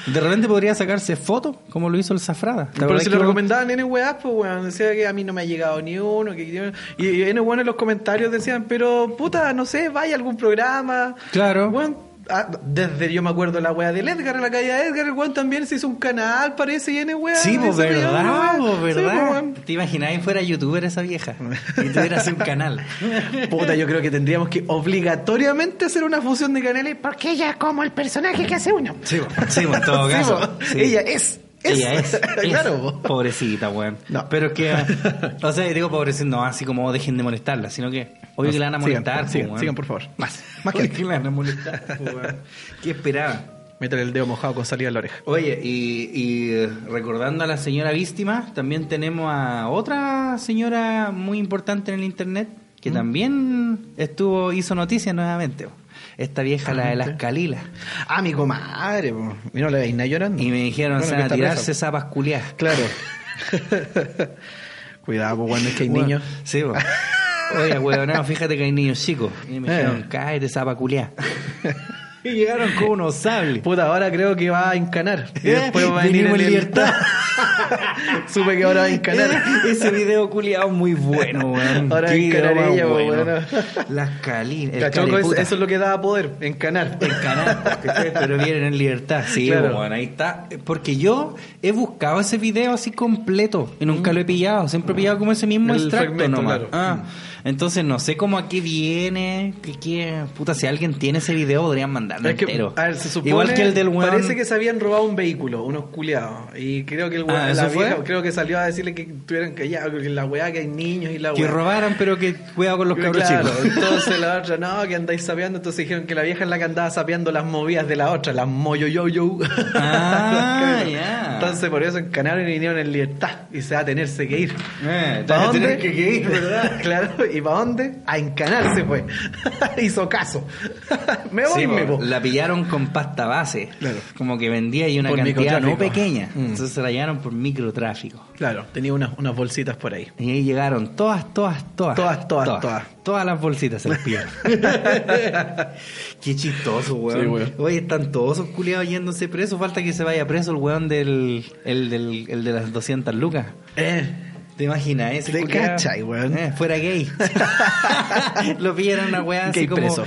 De repente podría sacarse fotos, como lo hizo el Zafrada. ¿Te pero si lo recomendaban N weas, pues weón. Decía que a mí no me ha llegado ni uno. Que, y, y N weón en los comentarios decían, pero puta, no sé, vaya a algún programa. Claro. Weón, ah, desde yo me acuerdo la wea del Edgar, en la calle de Edgar, el weón también se hizo un canal, parece, y N wea. Sí, pues verdad, pues Sí, verdad. pues, weón. ¿Te imaginas que fuera youtuber esa vieja? Y tuviera así un canal. Puta, yo creo que tendríamos que obligatoriamente hacer una fusión de canales. Porque ella es como el personaje que hace uno. Sí, pues, sí, pues, en todo Sí, caso. sí. Ella es. Ella es. (laughs) es. claro, po. Pobrecita, weón. No. Pero que, (laughs) o sea, digo pobrecita, no así como dejen de molestarla, sino que, obvio que la van a molestar. sigan, po, sigan, por favor. Más. (laughs) Más que que la van a molestar, po. ¿Qué esperaban? Métele el dedo mojado con salida en la oreja. Oye, y, y, eh, recordando a la señora víctima, también tenemos a otra señora muy importante en el internet que ¿Mm? también estuvo hizo noticias nuevamente. Esta vieja, la de las calilas. Ah, mi comadre, po. y no le veis nada llorando. Y me dijeron, Bueno, se que van a tirarse presa. zapas culiadas. Claro. (laughs) Cuidado, pues cuando es que hay Bueno, niños. Sí, po. Oye, weón, fíjate que hay niños chicos. Y me Eh. dijeron, cállate, zapa culiá. (laughs) y llegaron con unos sables. Puta, ahora creo que va a encanar. Y Eh, después va a venir en libertad. (laughs) Supe que ahora va a encanar. Ese video culiado muy bueno, weón. Ahora Qué video encanar ella, po, bueno. bueno. Las calinas. Eso, eso es lo que da poder, encanar. ¿cachai? pero vienen en libertad. Sí, Claro. bueno, ahí está. Porque yo he buscado ese video así completo y nunca lo he pillado. Siempre he pillado como ese mismo El extracto nomás. claro. Ah, Entonces no sé cómo a qué viene, que, que- puta, si alguien tiene ese video podrían mandarlo Es que, entero. a ver, se supone, Igual que el del weón. Parece que se habían robado un vehículo, unos culiados. Y creo que el weón, Ah, creo que salió a decirle que tuvieran que ya, que la weá que hay niños y la que weá. robaran, pero que cuidado con los cabros Claro, chicos. entonces la (laughs) otra, no, que andáis sapeando. Entonces dijeron que la vieja es la que andaba sapeando las movidas de la otra, las moyo yo yo. Ah, (laughs) ya. Entonces por eso encanaron y vinieron en libertad. Y se va a tenerse que ir. Eh, ¿Para dónde? tener que- que ir, ¿verdad? (laughs) claro, ¿y para dónde? A encanarse fue. (laughs) Hizo caso. (laughs) me voy, Sí, me voy. la pillaron con pasta base. Claro. Como que vendía y una Por cantidad no pequeña. Mm. Entonces se la llevaron por microtráfico. Claro, tenía unas, unas bolsitas por ahí. Y ahí llegaron todas, todas, todas. Todas, todas, todas. Todas las bolsitas se las pillaron. (laughs) Qué chistoso, weón. Sí, weón. Oye, están todos esos culiados yéndose presos. Falta que se vaya preso el weón del. El, del, el de las 200 lucas. Eh, ¿Te imaginas ese Te cachai, weón. Eh, fuera gay. (laughs) (laughs) Lo pillaron una weá así como, preso.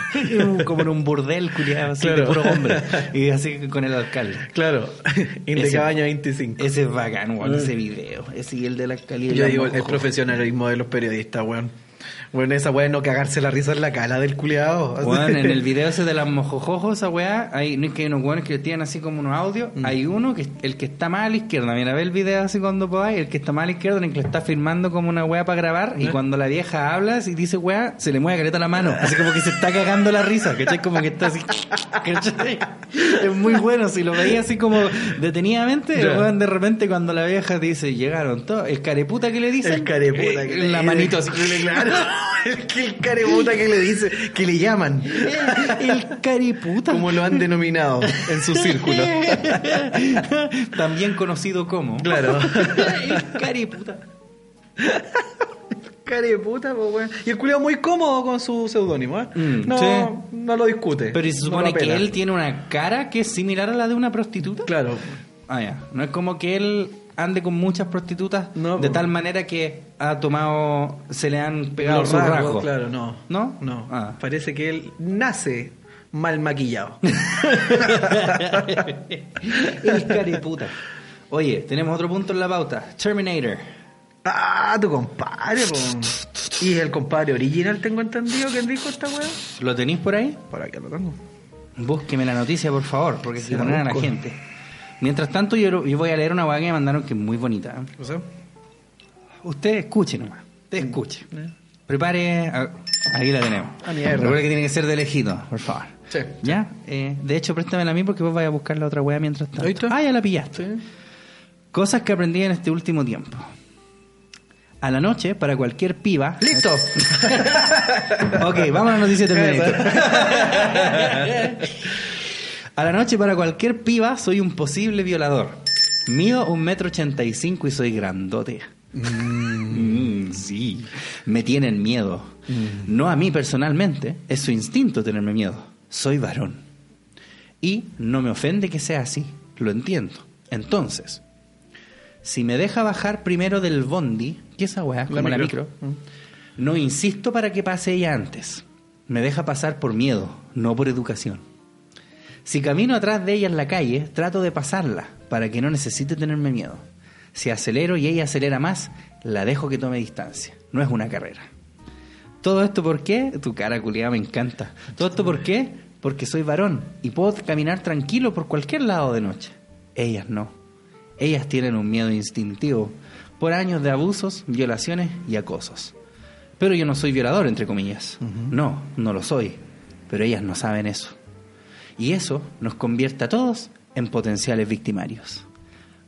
(laughs) como en un burdel culiado así Claro. de puro hombre. Y así con el alcalde. claro, en de cabaña 25. Ese es bacán, weón, ese video. Ese y el del alcalde. Mm. Yo digo, el profesionalismo de los periodistas, weón. Bueno, esa weá no cagarse la risa en la cara del culiado. (laughs) Weón, en el video ese de las mojojojos, esa weá, hay, no es que hay unos weones que tienen así como unos audios, Mm. hay uno que el que está más a la izquierda, mira, ve el video así cuando podáis, el que está más a la izquierda, en el que le está filmando como una weá para grabar, y ¿Eh? cuando la vieja habla, si dice weá, se le mueve careta la mano, así como que se está cagando la risa, ¿cachai? Como que está así, (laughs) ¿cachai? Es muy bueno, si lo veía así como detenidamente, el weón de repente cuando la vieja dice, llegaron todos, el careputa que le dice, El careputa que le la manito así, (laughs) Claro. (laughs) El que el careputa que le dice, que le llaman. el careputa. Como lo han denominado en su círculo. (laughs) También conocido como. Claro. el cariputa. Careputa, pues weón. Y el culiado muy cómodo con su seudónimo, ¿eh? Mm, no, sí. no lo discute. Pero ¿y se supone que él tiene una cara que es similar a la de una prostituta? Claro. Ah, ya. No es como que él ande con muchas prostitutas No, de po. tal manera que ha tomado, se le han pegado Los rasgos, rasgos. Claro, no. ¿No? No. Ah. Parece que él nace mal maquillado. (laughs) (laughs) el cariputa. Oye, tenemos otro punto en la pauta. Terminator. ah, tu compadre. (laughs) Y el compadre original, tengo entendido que dijo esta weá. ¿Lo tenéis por ahí? Por aquí lo tengo. Búsqueme la noticia, por favor, porque se la ponen a la gente. Mientras tanto, yo, yo voy a leer una weá que me mandaron que es muy bonita. O sea, Usted escuche nomás. Usted escuche. Prepare. a- ahí la tenemos. Ah, mierda. Recuerde que tiene que ser de lejito, por favor. Sí. ¿Ya? Eh, de hecho, préstamela a mí porque vos vais a buscar la otra weá mientras tanto. Está. Ah, ya la pillaste. sí. Cosas que aprendí en este último tiempo. A la noche, para cualquier piba. ¡Listo! (laughs) Ok, vamos a la noticia de. (laughs) A la noche, para cualquier piba, soy un posible violador. Mido un metro ochenta y cinco y soy grandote. Mm, sí, me tienen miedo. No a mí personalmente, es su instinto tenerme miedo. Soy varón. Y no me ofende que sea así, lo entiendo. Entonces, si me deja bajar primero del bondi, que esa weá, como la micro, no insisto para que pase ella antes. Me deja pasar por miedo, no por educación. Si camino atrás de ella en la calle, trato de pasarla para que no necesite tenerme miedo. Si acelero y ella acelera más, la dejo que tome distancia. No es una carrera. Todo esto por qué? Tu cara culiada me encanta. Todo esto por qué? Porque soy varón y puedo caminar tranquilo por cualquier lado de noche. Ellas no. Ellas tienen un miedo instintivo por años de abusos, violaciones y acosos. Pero yo no soy violador, entre comillas. No, no lo soy. Pero ellas no saben eso. Y eso nos convierte a todos en potenciales victimarios.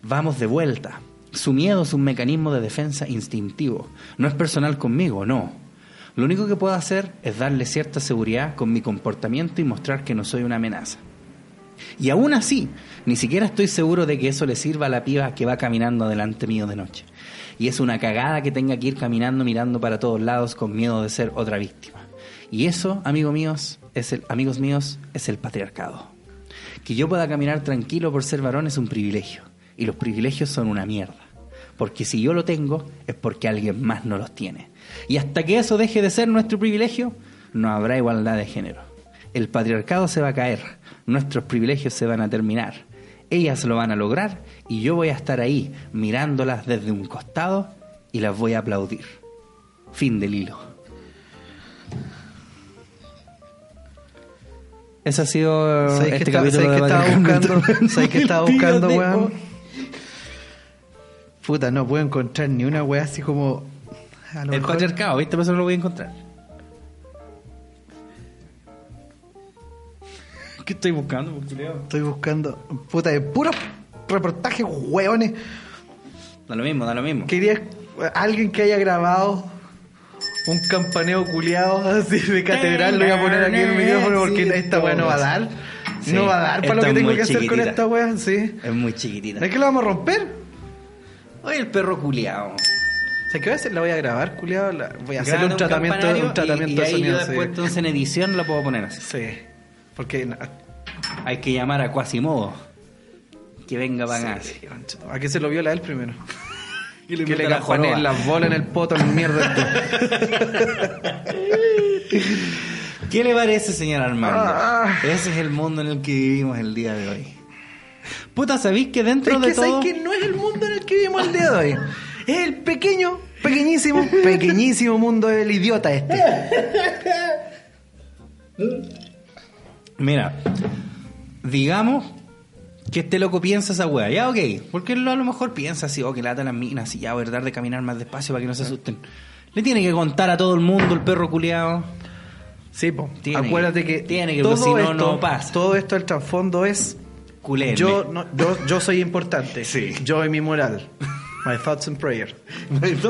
Vamos de vuelta. Su miedo es un mecanismo de defensa instintivo. No es personal conmigo, no. Lo único que puedo hacer es darle cierta seguridad con mi comportamiento y mostrar que no soy una amenaza. Y aún así, ni siquiera estoy seguro de que eso le sirva a la piba que va caminando delante mío de noche. Y es una cagada que tenga que ir caminando mirando para todos lados con miedo de ser otra víctima. Y eso, amigos míos, es el, amigos míos, es el patriarcado. Que yo pueda caminar tranquilo por ser varón es un privilegio. Y los privilegios son una mierda. Porque si yo lo tengo, es porque alguien más no los tiene. Y hasta que eso deje de ser nuestro privilegio, no habrá igualdad de género. El patriarcado se va a caer, nuestros privilegios se van a terminar. Ellas lo van a lograr y yo voy a estar ahí mirándolas desde un costado y las voy a aplaudir. Fin del hilo. Ese ha sido ¿Sabes este está- capítulo sabes de qué estaba buscando? (laughs) ¿Sabes qué estaba buscando, weón? Puta, no puedo encontrar ni una wea así como. A lo El mejor- patriarcado, ¿viste? Por eso no lo voy a encontrar. ¿Qué estoy buscando? culiao? Estoy buscando. Puta, de puros reportajes hueones. Da lo mismo, da lo mismo. Quería alguien que haya grabado un campaneo culiado (laughs) así de catedral. Lo voy a poner aquí en el micrófono porque Sí, esta wea no va a dar. Sí, no va a dar para lo que tengo que hacer con esta wea, sí. Es muy chiquitita. ¿Es que lo vamos a romper? Oye, el perro culiao. O sea, ¿qué voy a hacer? La voy a grabar, culiado. La... Voy a hacerle Grábate un tratamiento, un tratamiento y, y de ahí sonido. yo sí. después entonces en edición lo puedo poner así. Sí. Porque. no- Hay que llamar a Quasimodo. Que venga para acá. Sí, ¿A qué se lo viola él primero? Y le que le la las bolas en el poto en mierda. ¿Qué le parece, señor Armando? Ah. Ese es el mundo en el que vivimos el día de hoy. Puta, ¿sabéis que dentro es de que todo... ¿sabes que no es el mundo en el que vivimos el día de hoy. Es el pequeño, pequeñísimo, (laughs) pequeñísimo mundo del idiota este. Mira, digamos que este loco piensa esa weá. Ya, ok. Porque él a lo mejor piensa así, oh, que lata las minas, y ya voy a tratar de caminar más despacio para que no se asusten. Le tiene que contar a todo el mundo el perro culiado. Sí, po. Tiene Acuérdate que- que, tiene que, todo si no, esto, no pasa. Todo esto, el trasfondo es Culé. yo, no, yo, yo soy importante. (laughs) Sí. Yo y mi moral. My thoughts and prayer. (laughs) Es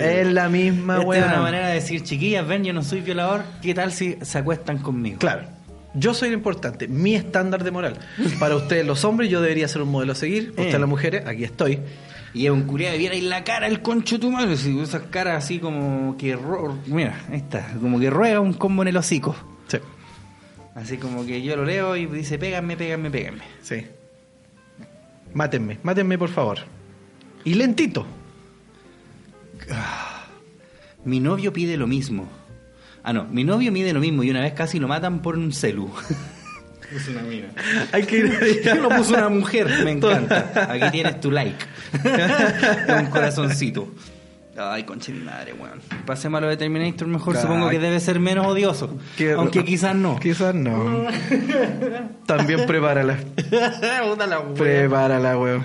Es la misma Esta es weá. una manera de decir, chiquillas, ven, yo no soy violador. ¿Qué tal si se acuestan conmigo? Claro. Yo soy lo importante, mi estándar de moral. (laughs) Para ustedes los hombres yo debería ser un modelo a seguir, para Eh. ustedes las mujeres, aquí estoy. Y es un culiado, viera ahí la cara el concho de tu madre. Si esas caras así como que. ro- Mira, ahí está. Como que ruega un combo en el hocico. Sí. Así como que yo lo leo y dice: pégame, pégame, pégame. Sí. Mátenme, mátenme por favor. Y lentito. Mi novio pide lo mismo. Ah, no, mi novio mide lo mismo y una vez casi lo matan por un celu. Puso una mina. Hay que ir (laughs) lo puso una mujer, me encanta. Aquí tienes tu like. (laughs) un corazoncito. Ay, conche mi madre, weón. Pasemos a lo de Terminator mejor, supongo que debe ser menos odioso. Que- Aunque quizás no. Quizás no. (laughs) También prepárala. Prepárala, weón.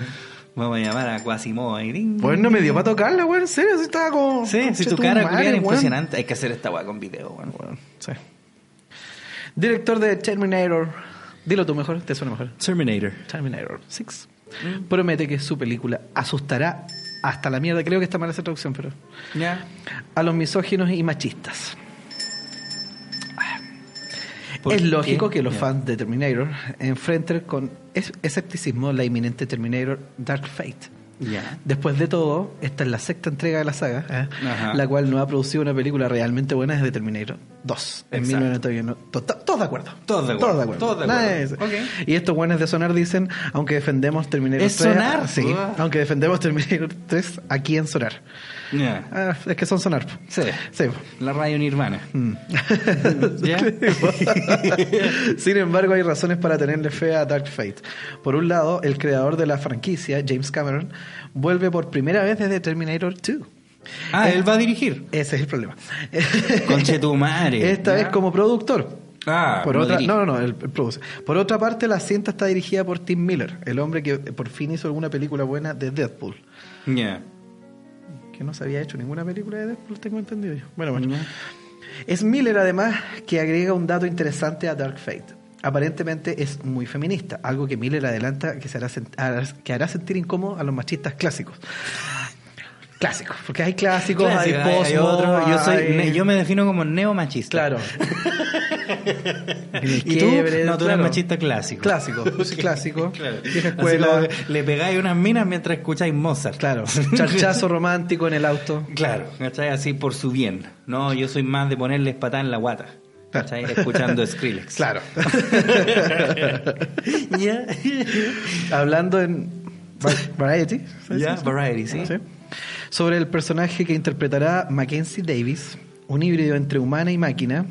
Vamos a llamar a Quasimodo ahí. ding. Pues no me dio para tocarla, weón. En serio, si estaba como. Sí, si tu cara weón. impresionante. Hay que hacer esta weá con video, weón. Sí. Director de Terminator. Dilo tú mejor, te suena mejor. Terminator. Terminator 6. Promete que su película asustará hasta la mierda. Creo que está mal esa traducción, pero. Ya. A los misóginos y machistas. ¿Por Es qué? lógico que los Ya. fans de Terminator enfrenten con es- escepticismo la inminente Terminator Dark Fate. Ya. Después de todo, esta es la sexta entrega de la saga, ¿eh? La cual no ha producido una película realmente buena desde Terminator 2, en Exacto. 1991. To- to- Todos de acuerdo. Todos de acuerdo. Todos de acuerdo. Todos de Nada acuerdo. de eso. Ok. Y estos buenos de Sonar dicen, aunque defendemos Terminator ¿Es 3... Sonar? Sí, Uah. aunque defendemos Terminator 3 aquí en Sonar. Ah, es que son Sonar. Sí. Sí. La radio Nirvana. Mm. (laughs) (laughs) Sin embargo, hay razones para tenerle fe a Dark Fate. Por un lado, el creador de la franquicia, James Cameron, vuelve por primera vez desde Terminator 2. Ah, él va a dirigir. Ese es el problema. (laughs) Conche tu madre. Esta ¿Ya? vez como productor. Ah, Por no otra, no, no, no, él, él produce. Por otra parte, la cinta está dirigida por Tim Miller, el hombre que por fin hizo alguna película buena de Deadpool. Que no se había hecho ninguna película de Deadpool, tengo entendido yo. Bueno, bueno. Es Miller además que agrega un dato interesante a Dark Fate. Aparentemente es muy feminista, algo que Miller adelanta que, se hará- que hará sentir incómodo a los machistas clásicos. Clásicos, porque hay clásicos, Clásico, hay otro. Yo, soy, hay- yo me defino como neomachista. Claro. (laughs) ¿Y tú? no, tú eres machista clásico. Clásico, clásico. (laughs) Claro. Escuela. como le pegáis unas minas mientras escucháis Mozart. Claro. (laughs) Charchazo romántico en el auto. Claro, ¿cachai? Así por su bien. No, yo soy más de ponerles patada en la guata. ¿Cachai? Escuchando Skrillex. Claro. Hablando en Va- Variety. Ya. Variety, sí. Sobre el personaje que interpretará Mackenzie Davis, un híbrido entre humana y máquina.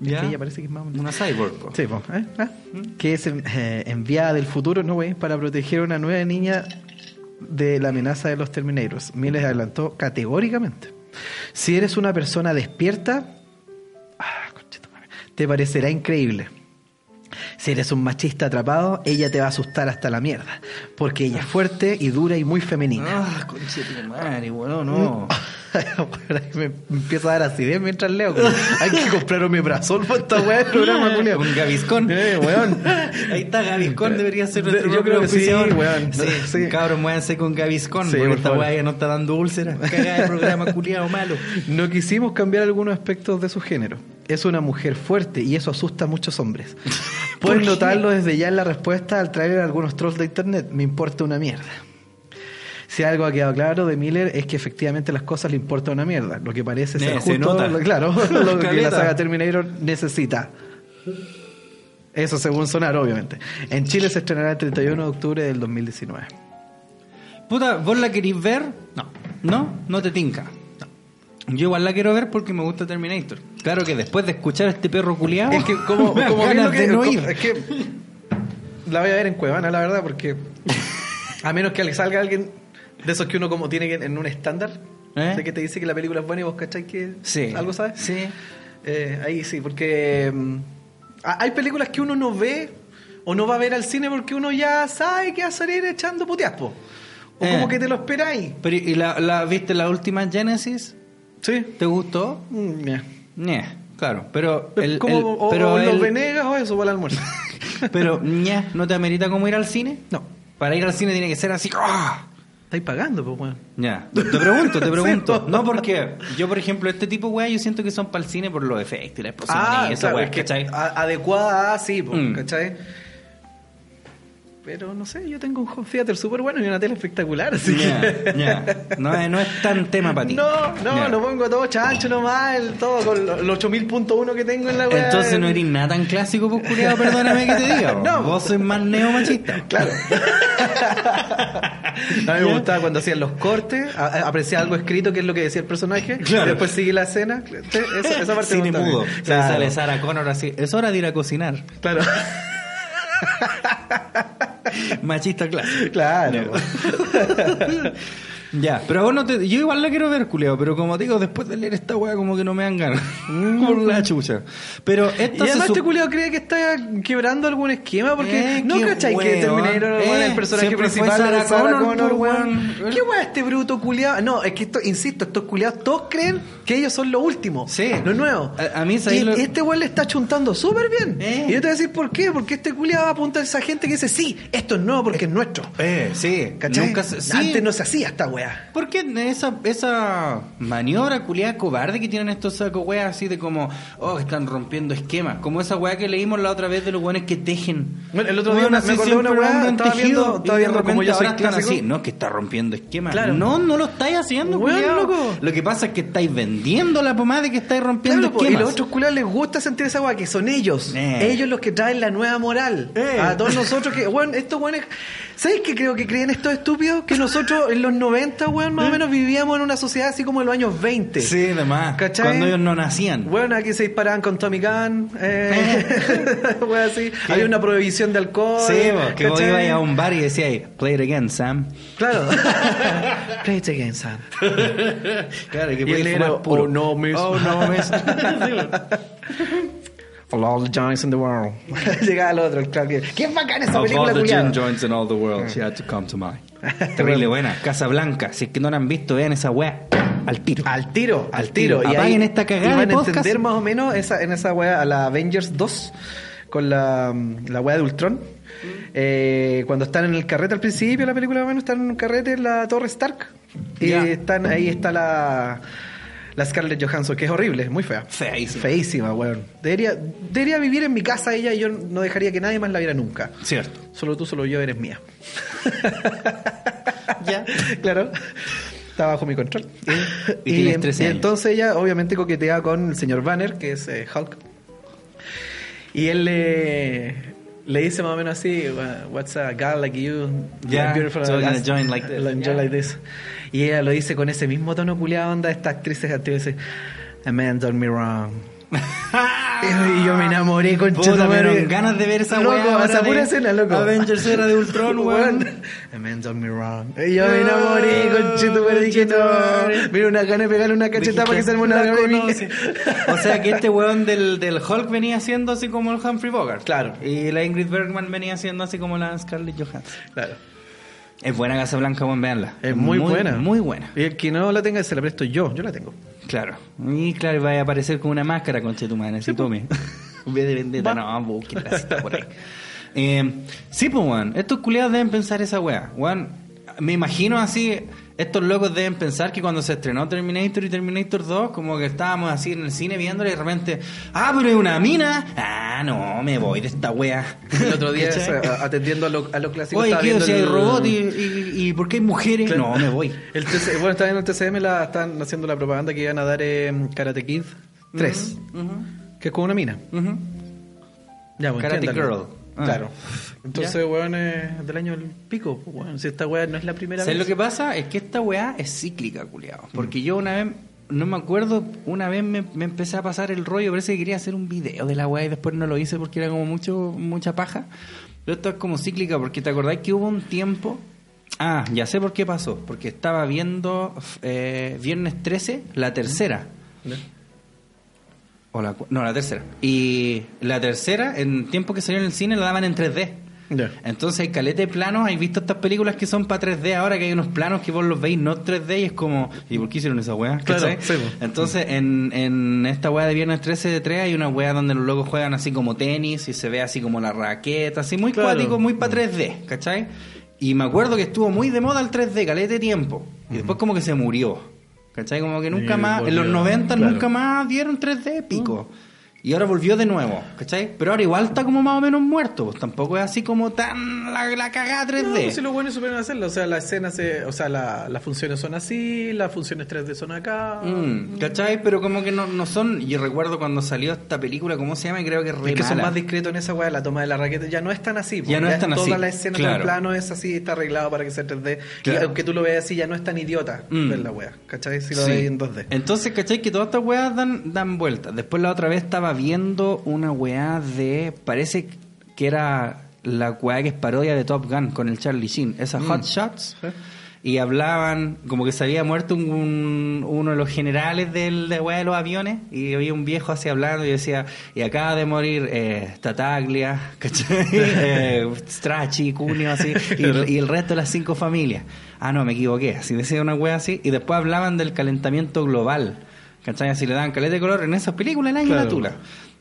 Ya. Que ella parece que es más Una cyborg. po. Sí, po, ¿eh? Ah, Que es eh, enviada del futuro, ¿no, güey? Para proteger a una nueva niña de la amenaza de los Terminators. Miles adelantó categóricamente. Si eres una persona despierta, ah, te parecerá increíble. Si eres un machista atrapado, ella te va a asustar hasta la mierda. Porque ella es fuerte y dura y muy femenina. Ah, conche tu madre, bueno, no. Me empiezo a dar acidez mientras leo. como, Hay que comprar omeprazol para esta weá del programa, Julio. Con Gaviscón. Eh, weón. Ahí está Gaviscón, debería ser nuestro yo creo que sí, weón. Sí, Sí. cabros, muévanse con Gaviscón, Sí, porque por esta weá ya no está dando úlceras. Cagada de programa culiado malo. No quisimos cambiar algunos aspectos de su género. Es una mujer fuerte y eso asusta a muchos hombres. (laughs) Puedes notarlo desde ya en la respuesta al traer algunos trolls de internet. Me importa una mierda. Si algo ha quedado claro de Miller es que efectivamente las cosas le importan una mierda. Lo que parece ser Eh, se justo, nota. lo- claro, (laughs) lo que la saga Terminator necesita. Eso según sonar, obviamente. En Chile se estrenará el 31 de octubre del 2019. Puta, ¿vos la querís ver? No. ¿No? No te tinca. Yo igual la quiero ver porque me gusta Terminator. Claro que después de escuchar a este perro culiado, Es que como, (laughs) como ganas que, de no ir. es que la voy a ver en Cuevana, la verdad, porque (laughs) a menos que salga alguien de esos que uno como tiene en un estándar, ¿Eh? de que te dice que la película es buena y vos cacháis que Sí. algo sabes. Sí. Eh, ahí sí, porque mm, ha- hay películas que uno no ve o no va a ver al cine porque uno ya sabe que va a salir echando puteaspo. O Eh. como que te lo esperáis. Pero, ¿y la, la- viste la última Genesis? Sí. ¿Te gustó? Mm. Ñe, claro, pero el, como, el- o, pero o los Venegas o eso para el almuerzo. (laughs) pero ñe, ¿no te amerita como ir al cine? no. Para ir al cine tiene que ser así. ¡ah! Estáis pagando, pues, bueno. Ya, te pregunto, te (laughs) pregunto. No porque yo, por ejemplo, este tipo de weá, yo siento que son para el cine por los efectos y la explosión Ah, y esa claro, que ¿cachai? adecuada, sí, Mm. ¿cachai? Pero no sé, yo tengo un home theater súper bueno y una tele espectacular, así que... No, es- no es tan tema para ti. No, no, Ya. lo pongo todo chancho nomás, el, todo con los 8000.1 que tengo en la web. Entonces no eres nada tan clásico, pues culiado, perdóname que te diga. (laughs) No. Vos sois más neomachista. Claro. (laughs) a mí me gustaba cuando hacían los cortes, apreciaba algo escrito, que es lo que decía el personaje, Claro. y después sigue la escena. Esa, esa parte Cine mudo. Se Claro. sale Sarah Connor así. Es hora de ir a cocinar. Claro. (laughs) Machista clásico. Claro. (laughs) Ya, pero a vos no te. Yo igual la quiero ver, culeo, pero como te digo, después de leer esta weá, como que no me dan ganas. (laughs) Por la chucha. Pero Y esta se además este culiao cree que está quebrando algún esquema porque Eh, no cachai que. Terminator Eh, el personaje principal Sarah de Sarah Connor, Connor, pues, weón. ¿Qué weón este bruto culiao? No, es que esto, insisto, estos culiados todos creen que ellos son lo último, Sí. lo nuevo. A- a mí, y ¿sabes lo- este weón le está chuntando súper bien. Eh. Y yo te voy a decir por qué, porque este culiao apunta a esa gente que dice, sí, esto es nuevo porque es nuestro. Eh, sí. ¿Cachai? Nunca se- sí. Antes no se hacía esta weá. ¿Por qué esa, esa maniobra culiada cobarde que tienen estos sacos weas así de como, oh, están rompiendo esquemas? Como esa wea que leímos la otra vez de los weones que tejen. Bueno, el otro día Weón, me- acordé una wea, estaba tejido, viendo- estaba viendo como yo soy clásico. así. No, que está rompiendo esquemas. Claro. No, no lo estáis haciendo, Weón, loco. Lo que pasa es que estáis vendiendo la pomada de que estáis rompiendo Claro, po, y esquemas. los otros culiados les gusta sentir esa weá, que son ellos. Eh. Ellos los que traen la nueva moral. Eh. A todos nosotros que, weón, estos weones. ¿Sabes qué creo que creen estos estúpidos? Que nosotros en los 90, weón, más o menos vivíamos en una sociedad así como en los años 20. ¿Eh? Sí, además. ¿Cachai? Cuando ellos no nacían. Bueno, aquí se disparaban con Tommy Gun, eh, (laughs) weón, así. Había una prohibición de alcohol. Sí, vos, que vos ibas a un bar y decías, play it again, Sam. Claro. (laughs) Play it again, Sam. Claro, que podías fumar puro. "Oh, no, miss." Oh, no, miss. (laughs) Of all the joints in the world. (laughs) Llegaba el otro, el claro que. ¡Qué bacana esa Of película, all the gin joints in all the world, she had to come to mine. (laughs) Terrible buena. Casa Blanca. Si es que no la han visto, vean esa weá. Al tiro. Al tiro, al tiro. tiro. Apaguen esta cagada de a entender más o menos esa, en esa weá a la Avengers 2 con la, la weá de Ultron. Eh, cuando están en el carrete al principio de la película, bueno, están en un carrete en la Torre Stark. Y Ya. están, ahí está la, la Scarlett Johansson, que es horrible, es muy fea. Feísima. Feísima, weón. Debería, debería vivir en mi casa ella y yo no dejaría que nadie más la viera nunca. Cierto. Solo tú, solo yo eres mía. (laughs) Ya. Claro. Está bajo mi control. Y (laughs) tienes 13 y años. entonces ella obviamente coquetea con el señor Banner, que es eh, Hulk. Y él le, le dice más o menos así, what's a guy like you, Yeah, beautiful so as- join like this. join Yeah. like this. Y ella lo dice con ese mismo tono culiado onda esta actrices antiguas, dice, a man done me wrong. Y yo me enamoré con Puta, me dieron ganas de ver esa loco, weá ahora esa pura de escena, loco. Avengers era de Ultron, (laughs) weón. A man done me wrong. Y yo me enamoré con Chito, pero dije no. Mira una gana de pegarle una cachetada para que arme una gana de mí. O sea que este weón del, del Hulk venía siendo así como el Humphrey Bogart. Claro. Y la Ingrid Bergman venía siendo así como la Scarlett Johansson. Claro. Es buena Casablanca, weón, veanla. Es muy, buena. Muy buena. Y el que no la tenga se la presto yo. Yo la tengo. Claro. Y claro, va a aparecer con una máscara, conche tu madre, si tome. (laughs) En vez de vendetta, no, búsquela, si está por ahí. Eh, sí, pues, weón. Estos culiados deben pensar esa weá. Weón, me imagino así, estos locos deben pensar que cuando se estrenó Terminator y Terminator 2, como que estábamos así en el cine viéndole y de repente, ah, pero es una mina. Ah, no, me voy de esta weá. (laughs) El otro día, atendiendo a lo, a lo clásico, Oye, ¿qué? viendo Si hay el- robot y, y, y ¿por qué hay mujeres? Claro. No, me voy. (laughs) El TC bueno, estaba viendo el TCM, la, están haciendo la propaganda que iban a dar en Karate Kid 3, Ujú, que es con una mina. ujú. Ya, pues, Karate entiéndalo. Girl. Ah. Claro. Entonces, weón, es del año del pico. pues, weón. Si esta weá no es la primera ¿Sabes vez. lo que pasa? Es que esta weá es cíclica, culiado. Porque yo una vez, no me acuerdo, una vez me, me empecé a pasar el rollo, parece que quería hacer un video de la weá y después no lo hice porque era como mucho mucha paja. Pero esto es como cíclica porque te acordáis que hubo un tiempo... Ah, ya sé por qué pasó. Porque estaba viendo eh, Viernes 13, la tercera. ¿Ya? O la, no, la tercera. Y la tercera, en tiempo que salió en el cine, la daban en 3D. Ya. Entonces hay caleta de planos, hay visto estas películas que son para 3D ahora que hay unos planos que vos los veis no 3D y es como, ¿y por qué hicieron esa weá? Claro, sí. Entonces en, en esta weá de viernes 13 de 3 hay una weá donde los locos juegan así como tenis y se ve así como la raqueta, así muy Claro. cuático, muy para 3D, ¿cachai? Y me acuerdo que estuvo muy de moda el 3D, caleta de tiempo. Y después como que se murió. ¿Cachai? Como que nunca más, en los volvió, 90 claro. nunca más dieron 3D pico. Y ahora volvió de nuevo, ¿cachai? Pero ahora igual está como más o menos muerto, pues tampoco es así como tan la, la cagada 3D. No, si lo bueno es supieron hacerlo. O sea, la escena se, o sea, la- las funciones son así, las funciones 3D son acá. Mm, ¿Cachai? Pero como que no, no son. Yo recuerdo cuando salió esta película, ¿cómo se llama? Y creo que es re Es que son mala. más discretos en esa weá, la toma de la raqueta ya no es tan así. po. Ya no es tan toda así, la escena claro. plano es así, está arreglado para que sea 3D. Claro. Y aunque tú lo veas así, ya no es tan idiota Mm. ver la weá. ¿Cachai? Si lo Sí. veis en 2D. Entonces, ¿cachai? Que todas estas weas dan, dan vueltas. Después la otra vez estaba viendo una weá de. Parece que era la weá que es parodia de Top Gun con el Charlie Sheen. Esas Hot Shots. Sí. Y hablaban como que se había muerto un- un- uno de los generales del, de, weá de los aviones. Y había un viejo así hablando y decía: Y acaba de morir eh, Tataglia, (laughs) ¿cachai? eh, Strachey, Cunio, así. Y, y el resto de las cinco familias. Ah, no, me equivoqué. Así decía una wea así. Y después hablaban del calentamiento global. ¿Cachai? Así le daban caleta de color en esas películas el año de la Claro. tula.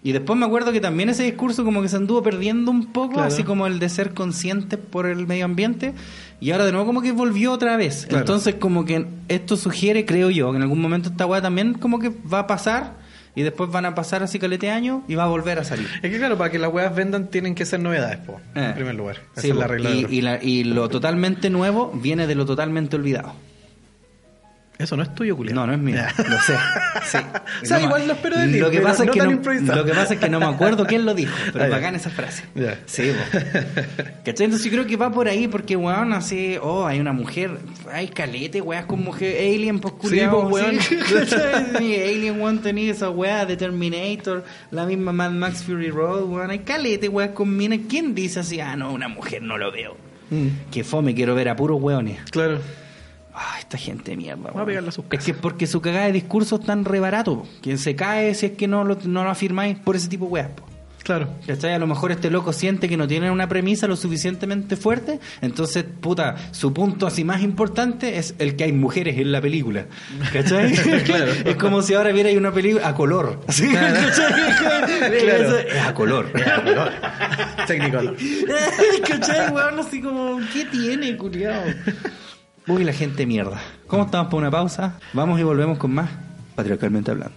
Y después me acuerdo que también ese discurso como que se anduvo perdiendo un poco, Claro. así como el de ser consciente por el medio ambiente. Y ahora de nuevo como que volvió otra vez. Claro. Entonces como que esto sugiere, creo yo, que en algún momento esta weá también como que va a pasar. Y después van a pasar así calete años y va a volver a salir. Es que claro, para que las weas vendan tienen que ser novedades, po, Eh. en primer lugar. Esa Sí, es la regla de y la- y lo totalmente nuevo viene de lo totalmente olvidado. Eso no es tuyo, Julián. No, no es mío. Lo sé. (laughs) Sí. O sea, me- igual lo espero de ti, Lo que, pero pasa es no que no, improvisado. lo que pasa es que no me acuerdo quién lo dijo, pero (laughs) Ah, bacán esa frase. Ya. Sí. ¿Cachai? Entonces yo creo que va por ahí porque, weón, así, oh, hay una mujer, hay calete, weas con mujer, Alien, pues, culiao, pues, weón. sí. (laughs) Sí, Alien, weón, tenía esa wea de Terminator, la misma Mad Max Fury Road, weón, hay calete, weas con minas. ¿Quién dice así, ah, no, una mujer no lo veo? Mm, Que fome, quiero ver a puros weones. claro. Ah, esta gente de mierda. a weón. pegarle a sus Es que es porque su cagada de discurso es tan re barato. po. Quien se cae si es que no lo, no lo afirmáis por ese tipo de weas. po. Claro. ¿Cachai? A lo mejor este loco siente que no tiene una premisa lo suficientemente fuerte. Entonces, puta, su punto así más importante es el que hay mujeres en la película. ¿Cachai? (laughs) Claro. (laughs) Es como si ahora viera una película a color. (laughs) Así, ¿cachai? Claro. Es a color. Technicolor. ¿Cachai, weón? Así como, ¿qué tiene, culiao? Uy, la gente mierda. ¿Cómo estamos para una pausa? Vamos y volvemos con más, patriarcalmente hablando.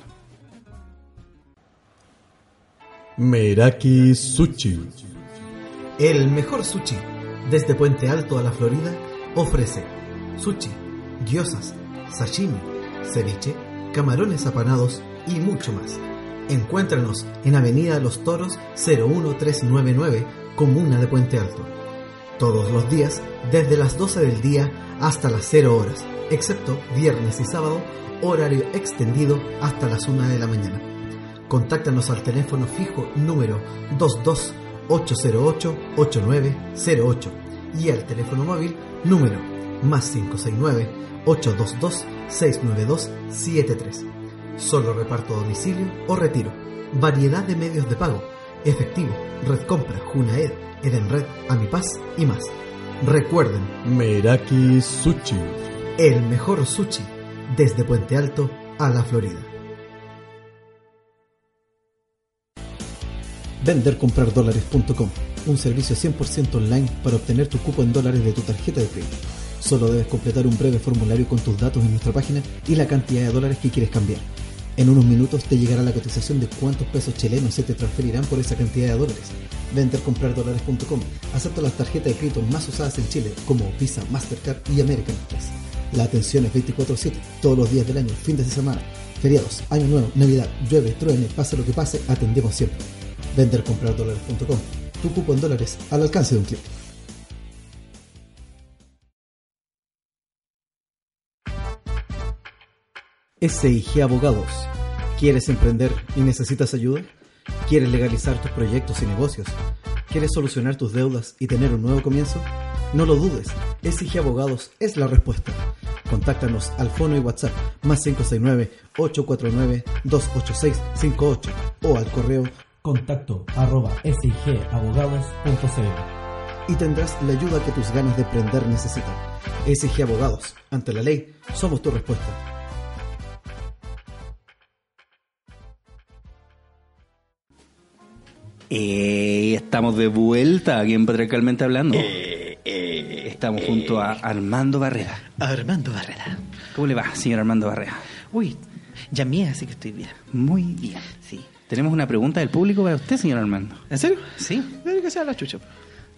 Meraki Sushi. El mejor sushi, desde Puente Alto a la Florida, ofrece sushi, gyozas, sashimi, ceviche, camarones apanados y mucho más. Encuéntranos en Avenida Los Toros 01399, Comuna de Puente Alto. Todos los días, desde las 12 del día hasta las 0 horas, excepto viernes y sábado, horario extendido hasta las 1 de la mañana. Contáctanos al teléfono fijo número 22808-8908 y al teléfono móvil número más 569-822-692-73. Solo reparto a domicilio o retiro. Variedad de medios de pago. Efectivo, Red Compra, Junaed, Edenred, Amipaz y más. Recuerden, Meraki Sushi. el mejor sushi desde Puente Alto a la Florida. Vendercompradolares.com, un servicio 100% online para obtener tu cupo en dólares de tu tarjeta de crédito. Solo debes completar un breve formulario con tus datos en nuestra página y la cantidad de dólares que quieres cambiar. En unos minutos te llegará la cotización de cuántos pesos chilenos se te transferirán por esa cantidad de dólares. Vendercompradolares.com acepta las tarjetas de crédito más usadas en Chile como Visa, Mastercard y American Express. La atención es 24/7, todos los días del año, fines de semana, feriados, año nuevo, navidad, llueve, truene, pase lo que pase, atendemos siempre. Vendercompradolares.com, tu cupo en dólares al alcance de un clic. SIG Abogados. ¿Quieres emprender y necesitas ayuda? ¿Quieres legalizar tus proyectos y negocios? ¿Quieres solucionar tus deudas y tener un nuevo comienzo? No lo dudes, SIG Abogados es la respuesta. Contáctanos al fono y WhatsApp más 569-849-28658 o al correo contacto arroba y tendrás la ayuda que tus ganas de emprender necesitan. SG Abogados, ante la ley, somos tu respuesta. Eh, estamos de vuelta aquí en Patriarcalmente Hablando. Estamos junto a Armando Barrera. Armando Barrera. ¿Cómo le va, señor Armando Barrera? Uy, ya mía, así que estoy bien. Muy bien. Sí. Tenemos una pregunta del público para usted, señor Armando. ¿En serio? Sí. Debe que sea la chucha.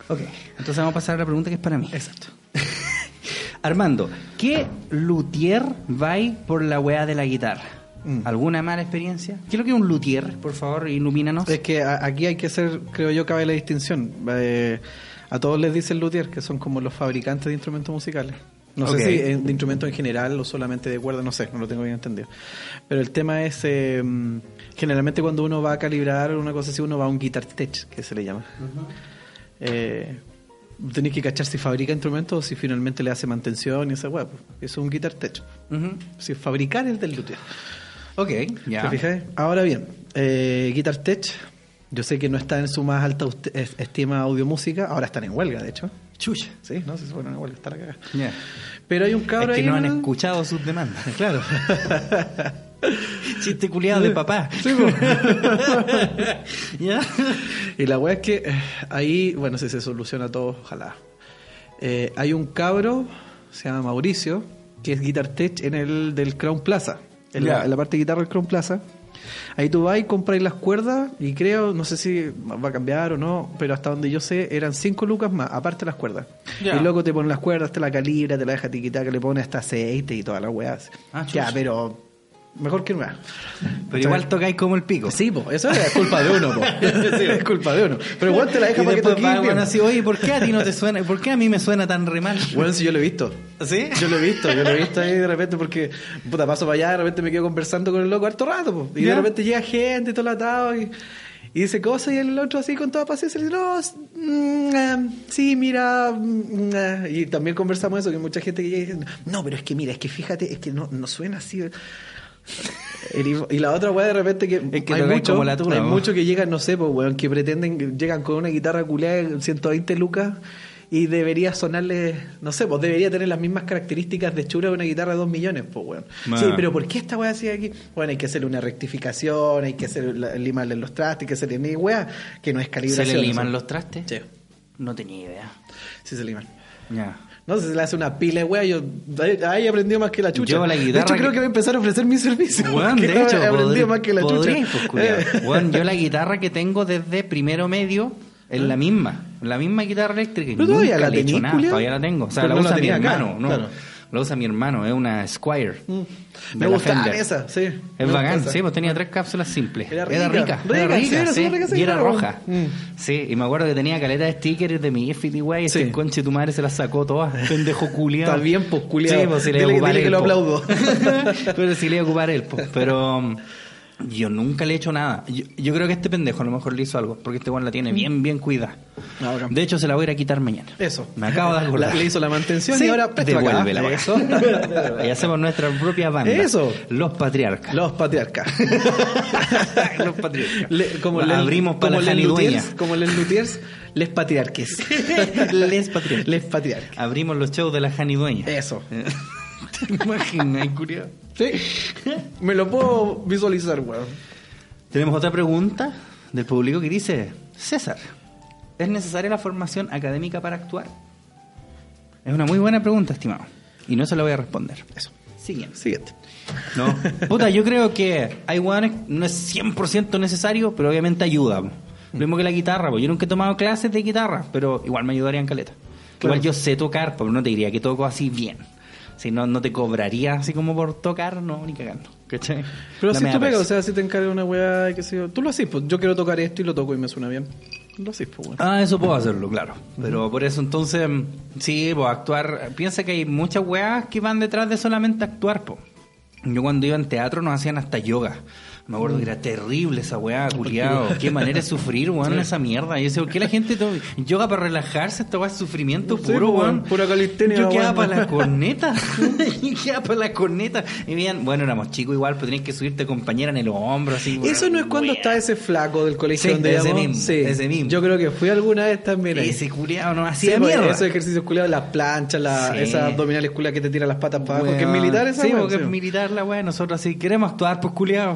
Ok, entonces vamos a pasar a la pregunta que es para mí. Exacto. (laughs) Armando, ¿qué luthier va por la weá de la guitarra? Mm. ¿Alguna mala experiencia? ¿Qué es lo que es un luthier? Por favor, ilumínanos. Es que aquí hay que hacer, creo yo, cabe la distinción. Eh, a todos les dicen luthier, que son como los fabricantes de instrumentos musicales. No sé si de instrumentos en general o solamente de cuerdas, no sé, no lo tengo bien entendido. Pero el tema es, eh, generalmente cuando uno va a calibrar una cosa así, uno va a un guitar tech, que se le llama. Eh, tenéis que cachar si fabrica instrumentos o si finalmente le hace mantención y esa web. Eso es un guitar tech. Ujú. Si fabricar es del luthier. Ok, ya. ¿Te fijas? Ahora bien, eh, Guitar Tech, yo sé que no está en su más alta estima audiomúsica, ahora están en huelga, de hecho. Chucha. Sí, no, se fueron en huelga, está la cagada. Pero hay un cabro Es que no han escuchado sus demandas. (laughs) Claro. (laughs) Chiste culiado de papá. Sí. (laughs) ¿Ya? y la weá es que eh, ahí, bueno, si se soluciona todo, ojalá. Eh, hay un cabro, se llama Mauricio, que es Guitar Tech en el del Crown Plaza. En, la, en la parte de guitarra del Crown Plaza. Ahí tú vas y compras las cuerdas y creo, no sé si va a cambiar o no, pero hasta donde yo sé eran 5 lucas más, aparte de las cuerdas. Ya. Y luego te ponen las cuerdas, te la calibra, te la deja tiquitar, que le pone hasta aceite y todas las weas. Ah, ya, pero mejor que nada. Pero igual tocáis como el pico. Sí, po, eso es culpa de uno, po. (laughs) (laughs) es culpa de uno. Pero igual te la deja y para que después bien. bueno, así, oye, ¿por qué a ti no te suena? ¿Por qué a mí me suena tan re mal? Bueno, sí, yo lo he visto. ¿Sí? Yo lo he visto, yo lo he visto ahí de repente porque, puta, paso para allá, de repente me quedo conversando con el loco harto rato, po. y Ya. de repente llega gente, todo latado, y, y dice cosas, y el otro así con toda paciencia, le dice, no, mm, ah, sí, mira, mm, ah", y también conversamos eso, que mucha gente que llega y dice, no, pero es que mira, es que fíjate, es que no, no suena así. Y, la otra weá de repente que, Es que hay, mucho, como la tuna, hay po. muchos que llegan, no sé, pues weón, que pretenden, llegan con una guitarra culeada de 120 lucas y debería sonarle, no sé, pues debería tener las mismas características de chura de una guitarra de 2 millones, pues weón. Ah. Sí, pero ¿por qué esta weá así aquí? Bueno, hay que hacerle una rectificación, hay que hacer limarle los trastes, hay que hacerle ni weá, que no es ¿Se calibración. le liman los trastes? Sí, No tenía idea. sí se liman. Ya. No, se le hace una pila de weá, yo ahí aprendió más que la chucha. Yo la de guitarra hecho, creo que- voy a empezar a ofrecer mi servicio. Porque de hecho, he aprendido más que la chucha. pues. Weón, yo la guitarra que tengo desde primero medio es la misma. La misma guitarra eléctrica. ¿Pero todavía nunca la culiao? Todavía la tengo. O sea, Pero la no la usa mi tenía acá, hermano. no. claro. La usa mi hermano. Es una Squire. Mm. Me la gustaba Fender. esa, sí. Es bacán, sí, pues tenía tres cápsulas simples. Era Era rica, rica, era rica, sí, rica, era sí, rica y era roja. Mm. Sí, y me acuerdo que tenía caleta de stickers de mi güey, y Sí. este conche tu madre se las sacó todas, pendejo culiado. Está bien, pues, culiao. Sí, pues si le iba a ocupar dile que él, lo aplaudo. (laughs) Pero si le iba a ocupar él, po. pero... Yo nunca le he hecho nada. Yo, yo creo que este pendejo a lo mejor le hizo algo, porque este weón la tiene bien, bien cuidada. Ahora. De hecho, se la voy a ir a quitar mañana. Eso. Me acabo de (laughs) acordar. La- le hizo la mantención Sí, y ahora devuélvela. weón. Eso. (laughs) y hacemos nuestra propia banda. Eso. Los patriarcas. Los patriarcas. (laughs) Los patriarcas. Le- como La les- abrimos para como la luthiers, Como les luthiers, les patriarques. Les patriarcas. Les patriarques. Abrimos los shows de la janidueña. Eso. (laughs) ¿Te imaginas, curioso? Sí. (laughs) Me lo puedo visualizar, weón. Tenemos otra pregunta del público que dice, César, ¿es necesaria la formación académica para actuar? Es una muy buena pregunta, estimado. Y no se la voy a responder. Eso. Siguiente. Siguiente. No. (laughs) Puta, yo creo que hay weones, no es 100% necesario, pero obviamente ayuda. po. Lo mismo que la guitarra, yo nunca he tomado clases de guitarra, pero igual me ayudaría en caleta. Igual yo sé tocar, pero no te diría que toco así bien. Si no, no te cobraría así como por tocar, no, ni cagando. ¿Cachai? Pero No si tú pegas, o sea, si te encargas una weá, qué sé yo. Tú lo haces, pues yo quiero tocar esto y lo toco y me suena bien. Lo haces, pues, weón. Ah, eso puedo hacerlo, claro. Pero por eso entonces, sí, pues actuar. Piensa que hay muchas weas que van detrás de solamente actuar, po. Yo cuando iba en teatro nos hacían hasta yoga. Me acuerdo que era terrible esa weá, culiado. (laughs) Qué manera de sufrir, weón, esa mierda. Y yo decía, ¿por qué la gente to- yoga para relajarse? Esta weá es sufrimiento Sí, puro, pues, weón. pura calistenia, Yo quedaba para la corneta. (laughs) (laughs) Yo quedaba para la corneta. Y bien, bueno, éramos chicos igual, pero tenías que subirte compañera en el hombro, así. Eso no es cuando weá. está ese flaco del colegio Sí, donde ese mismo, Sí. ese mismo. Yo creo que fui alguna vez también ahí. Ese culiado no Sí, hacía pues, mierda. esos ejercicios culiados, las planchas, la, Sí. esas abdominales culiadas que te tiran las patas para abajo, que es militar esa Sí, weá, porque sí. es militar la weá. Nosotros así queremos actuar, pues culiado.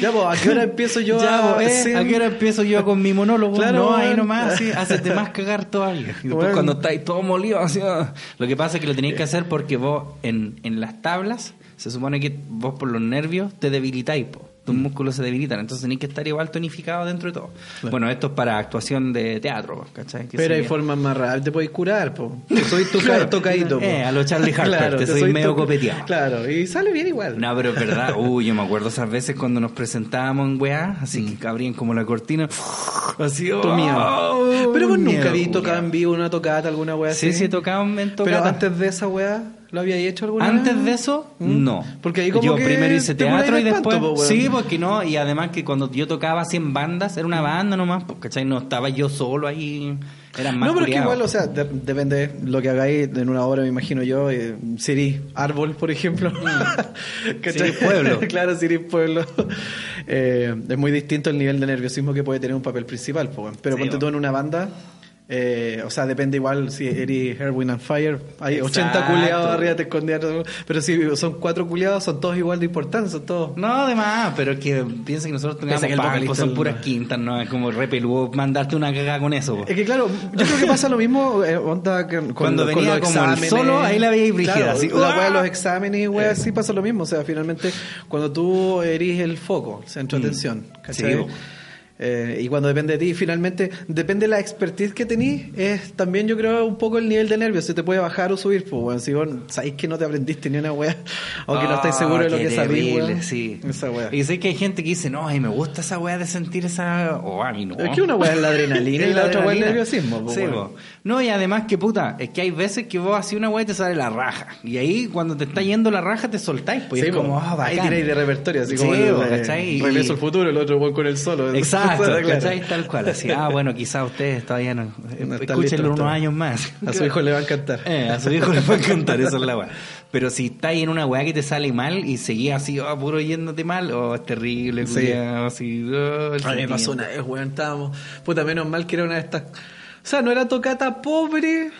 Ya, pues, ¿a qué hora empiezo yo (laughs) Ya, a pues, eh, hacer- ¿A qué hora empiezo yo con mi monólogo? Claro, no, ahí nomás, así, (laughs) hacete más cagar todavía. Y después Weón. cuando estáis todo molido, así, ah. lo que pasa es que lo tenéis que hacer porque vos en, en las tablas, se supone que vos por los nervios te debilitáis, po. Tus músculos se debilitan, entonces tenéis que estar igual tonificado dentro de todo. Bueno, esto es para actuación de teatro, ¿cachai? Que Pero hay formas más raras, te puedes curar, po. Soy (laughs) toca, tocadito, po. Eh, a lo Charlie Harper, te soy medio copeteado. Claro, y sale bien igual. No, pero es verdad. (laughs) Uy, yo me acuerdo esas veces cuando nos presentábamos en weá, así Mm. que abrían como la cortina. (laughs) Así, miedo. oh, Pero vos nunca habías tocado en vivo una tocata, alguna weá Sí, así. sí, tocaba en Pero tocata. antes de esa weá, ¿lo había hecho alguna Antes vez? de eso, ¿Mm? no. Porque ahí como yo que primero hice teatro y después. po, weón. sí, porque no. Y además que cuando yo tocaba así en bandas, era una banda nomás, pues, ¿cachai? No estaba yo solo ahí. Eran más No, pero es que igual, o sea, de- depende de lo que hagáis en una obra, me imagino yo. Eh, Siri Árbol, por ejemplo. (laughs) ¿Cachai? Siri Pueblo. (laughs) claro, Siri Pueblo. (laughs) Eh, es muy distinto el nivel de nerviosismo que puede tener un papel principal. po. Pero Sí, ponte po. tú en una banda. Eh, o sea, depende igual si eres Erwin and Fire. Hay 80 Exacto. culiados arriba, te escondían. Pero si son cuatro culiados, son todos igual de importantes. Son todos. No, además, pero es que piensa que nosotros tengamos que el vocalista son puras quintas, ¿no? Es como re peludo mandarte una cagada con eso. po. Es que claro, yo creo que pasa lo mismo eh, onda con, Cuando con venía los como exámenes. solo, ahí la veía brígida, Claro, así, la weá de los exámenes y weá, sí pasa lo mismo. O sea, finalmente, cuando tú eres el foco, el centro de atención, ¿cachai? Mm. Sí. Eh, y cuando depende de ti, finalmente, depende de la expertise que tenís, es también yo creo un poco el nivel de nervios, se te puede bajar o subir, pues bueno, si vos sabéis que no te aprendiste ni una weá, o que no estáis seguros de lo Ah, que sabéis, sí. Esa weá. Y sé que hay gente que dice, no, ay, me gusta esa weá de sentir esa... O a mí no. Es que una weá es la adrenalina (laughs) y la otra weá es el nerviosismo, pues, Sí, weón. po. No, y además que puta, es que hay veces que vos así una weá y te sale la raja. Y ahí cuando te está yendo la raja te soltáis, pues Sí, es como, po. ah, ahí bacán. tiráis de repertorio, así Sí, como el, eh, futuro, el otro weón con el solo. Exacto, Claro. ¿cachai? Tal cual, así, ah, bueno, quizás ustedes todavía no, No están escúchenlo unos años más. A su hijo le va a encantar. Eh, a su hijo le va a encantar, esa es la weá. Pero si estáis en una weá que te sale mal y seguís así, oh, puro yéndote mal, oh, es terrible, Sí. culiao, así, oh, el A mí me pasó una vez, weón, estábamos. Puta, menos mal que era una de estas. O sea, no era tocata pobre.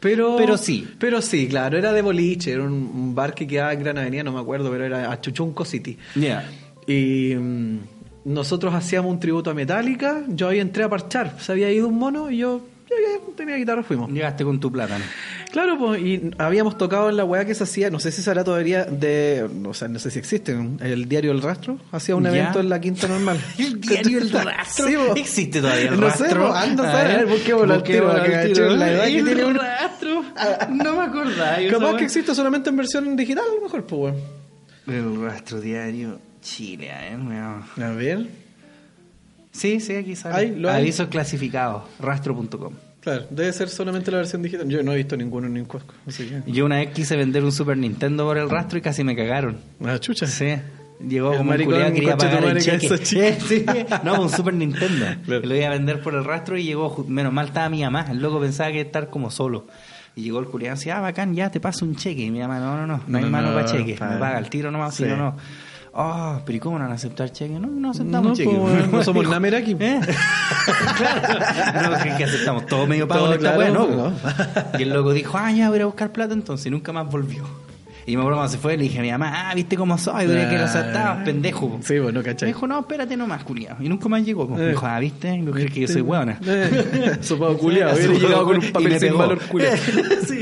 Pero, Pero sí. Pero sí, claro, era de boliche, era un, bar que quedaba en Gran Avenida, no me acuerdo, pero era a Chuchunco City. Ya. Y mm, nosotros hacíamos un tributo a Metallica, yo ahí entré a parchar, se había ido un mono y yo llegué, tenía guitarra, fuimos. Llegaste con tu plátano. Claro, pues, y habíamos tocado en la weá que se hacía, no sé si será todavía de, o sea, no sé si existe, el diario El Rastro, hacía un Ya. evento en la Quinta Normal. (laughs) ¿El diario El Rastro? Sí, po. ¿Existe todavía El no sé, Rastro? po, anda a A ver, tiro, tiro. la edad que El tiene. Rastro? (laughs) No me acordaba. Capaz que existe solamente en versión digital, a lo mejor, pues, weón. El Rastro Diario Chile, eh. A ver, Sí, sí, aquí sale. Ahí, lo hay. Avisos clasificados, rastro.com. claro, debe ser solamente la versión digital. Yo no he visto ninguno ni un así que... Yo una vez quise vender un Super Nintendo por el rastro y casi me cagaron. Ah, chucha. Sí. Llegó El como un maricón, culiao, quería pagar madre, cheque. (laughs) Sí, no, un Super Nintendo. (laughs) Claro. Lo iba a vender por el rastro y llegó, menos mal estaba mi mamá. El loco pensaba que estar como solo. Y llegó el culiado y decía, ah, bacán, ya te paso un cheque. Y mi mamá, no, no, no, no hay No, mano no, para cheque. padre. Me paga el tiro nomás, Sí. si no, no. Oh, pero ¿y cómo no van a aceptar cheque? No, no aceptamos No, cheque. pues, no somos Nameraki. ¿Eh? (laughs) claro. No, que, que aceptamos todo medio pago Todo en esta claro, wea, no. Y el loco dijo, ah, ya voy a buscar plata entonces. Y nunca más volvió. Y me acuerdo cuando se fue, le dije a mi mamá, ah, viste cómo soy, Dure que lo aceptabas, pendejo. po. Sí, bueno, Me ¿cachai? dijo, no, espérate nomás, culiado. Y nunca más llegó. Me Eh. dijo, ah, viste, ¿No crees que yo soy hueona. Eh, (laughs) Sopado culiado. Hubiera llegado con un papel me sin valor culiado. (laughs) sí,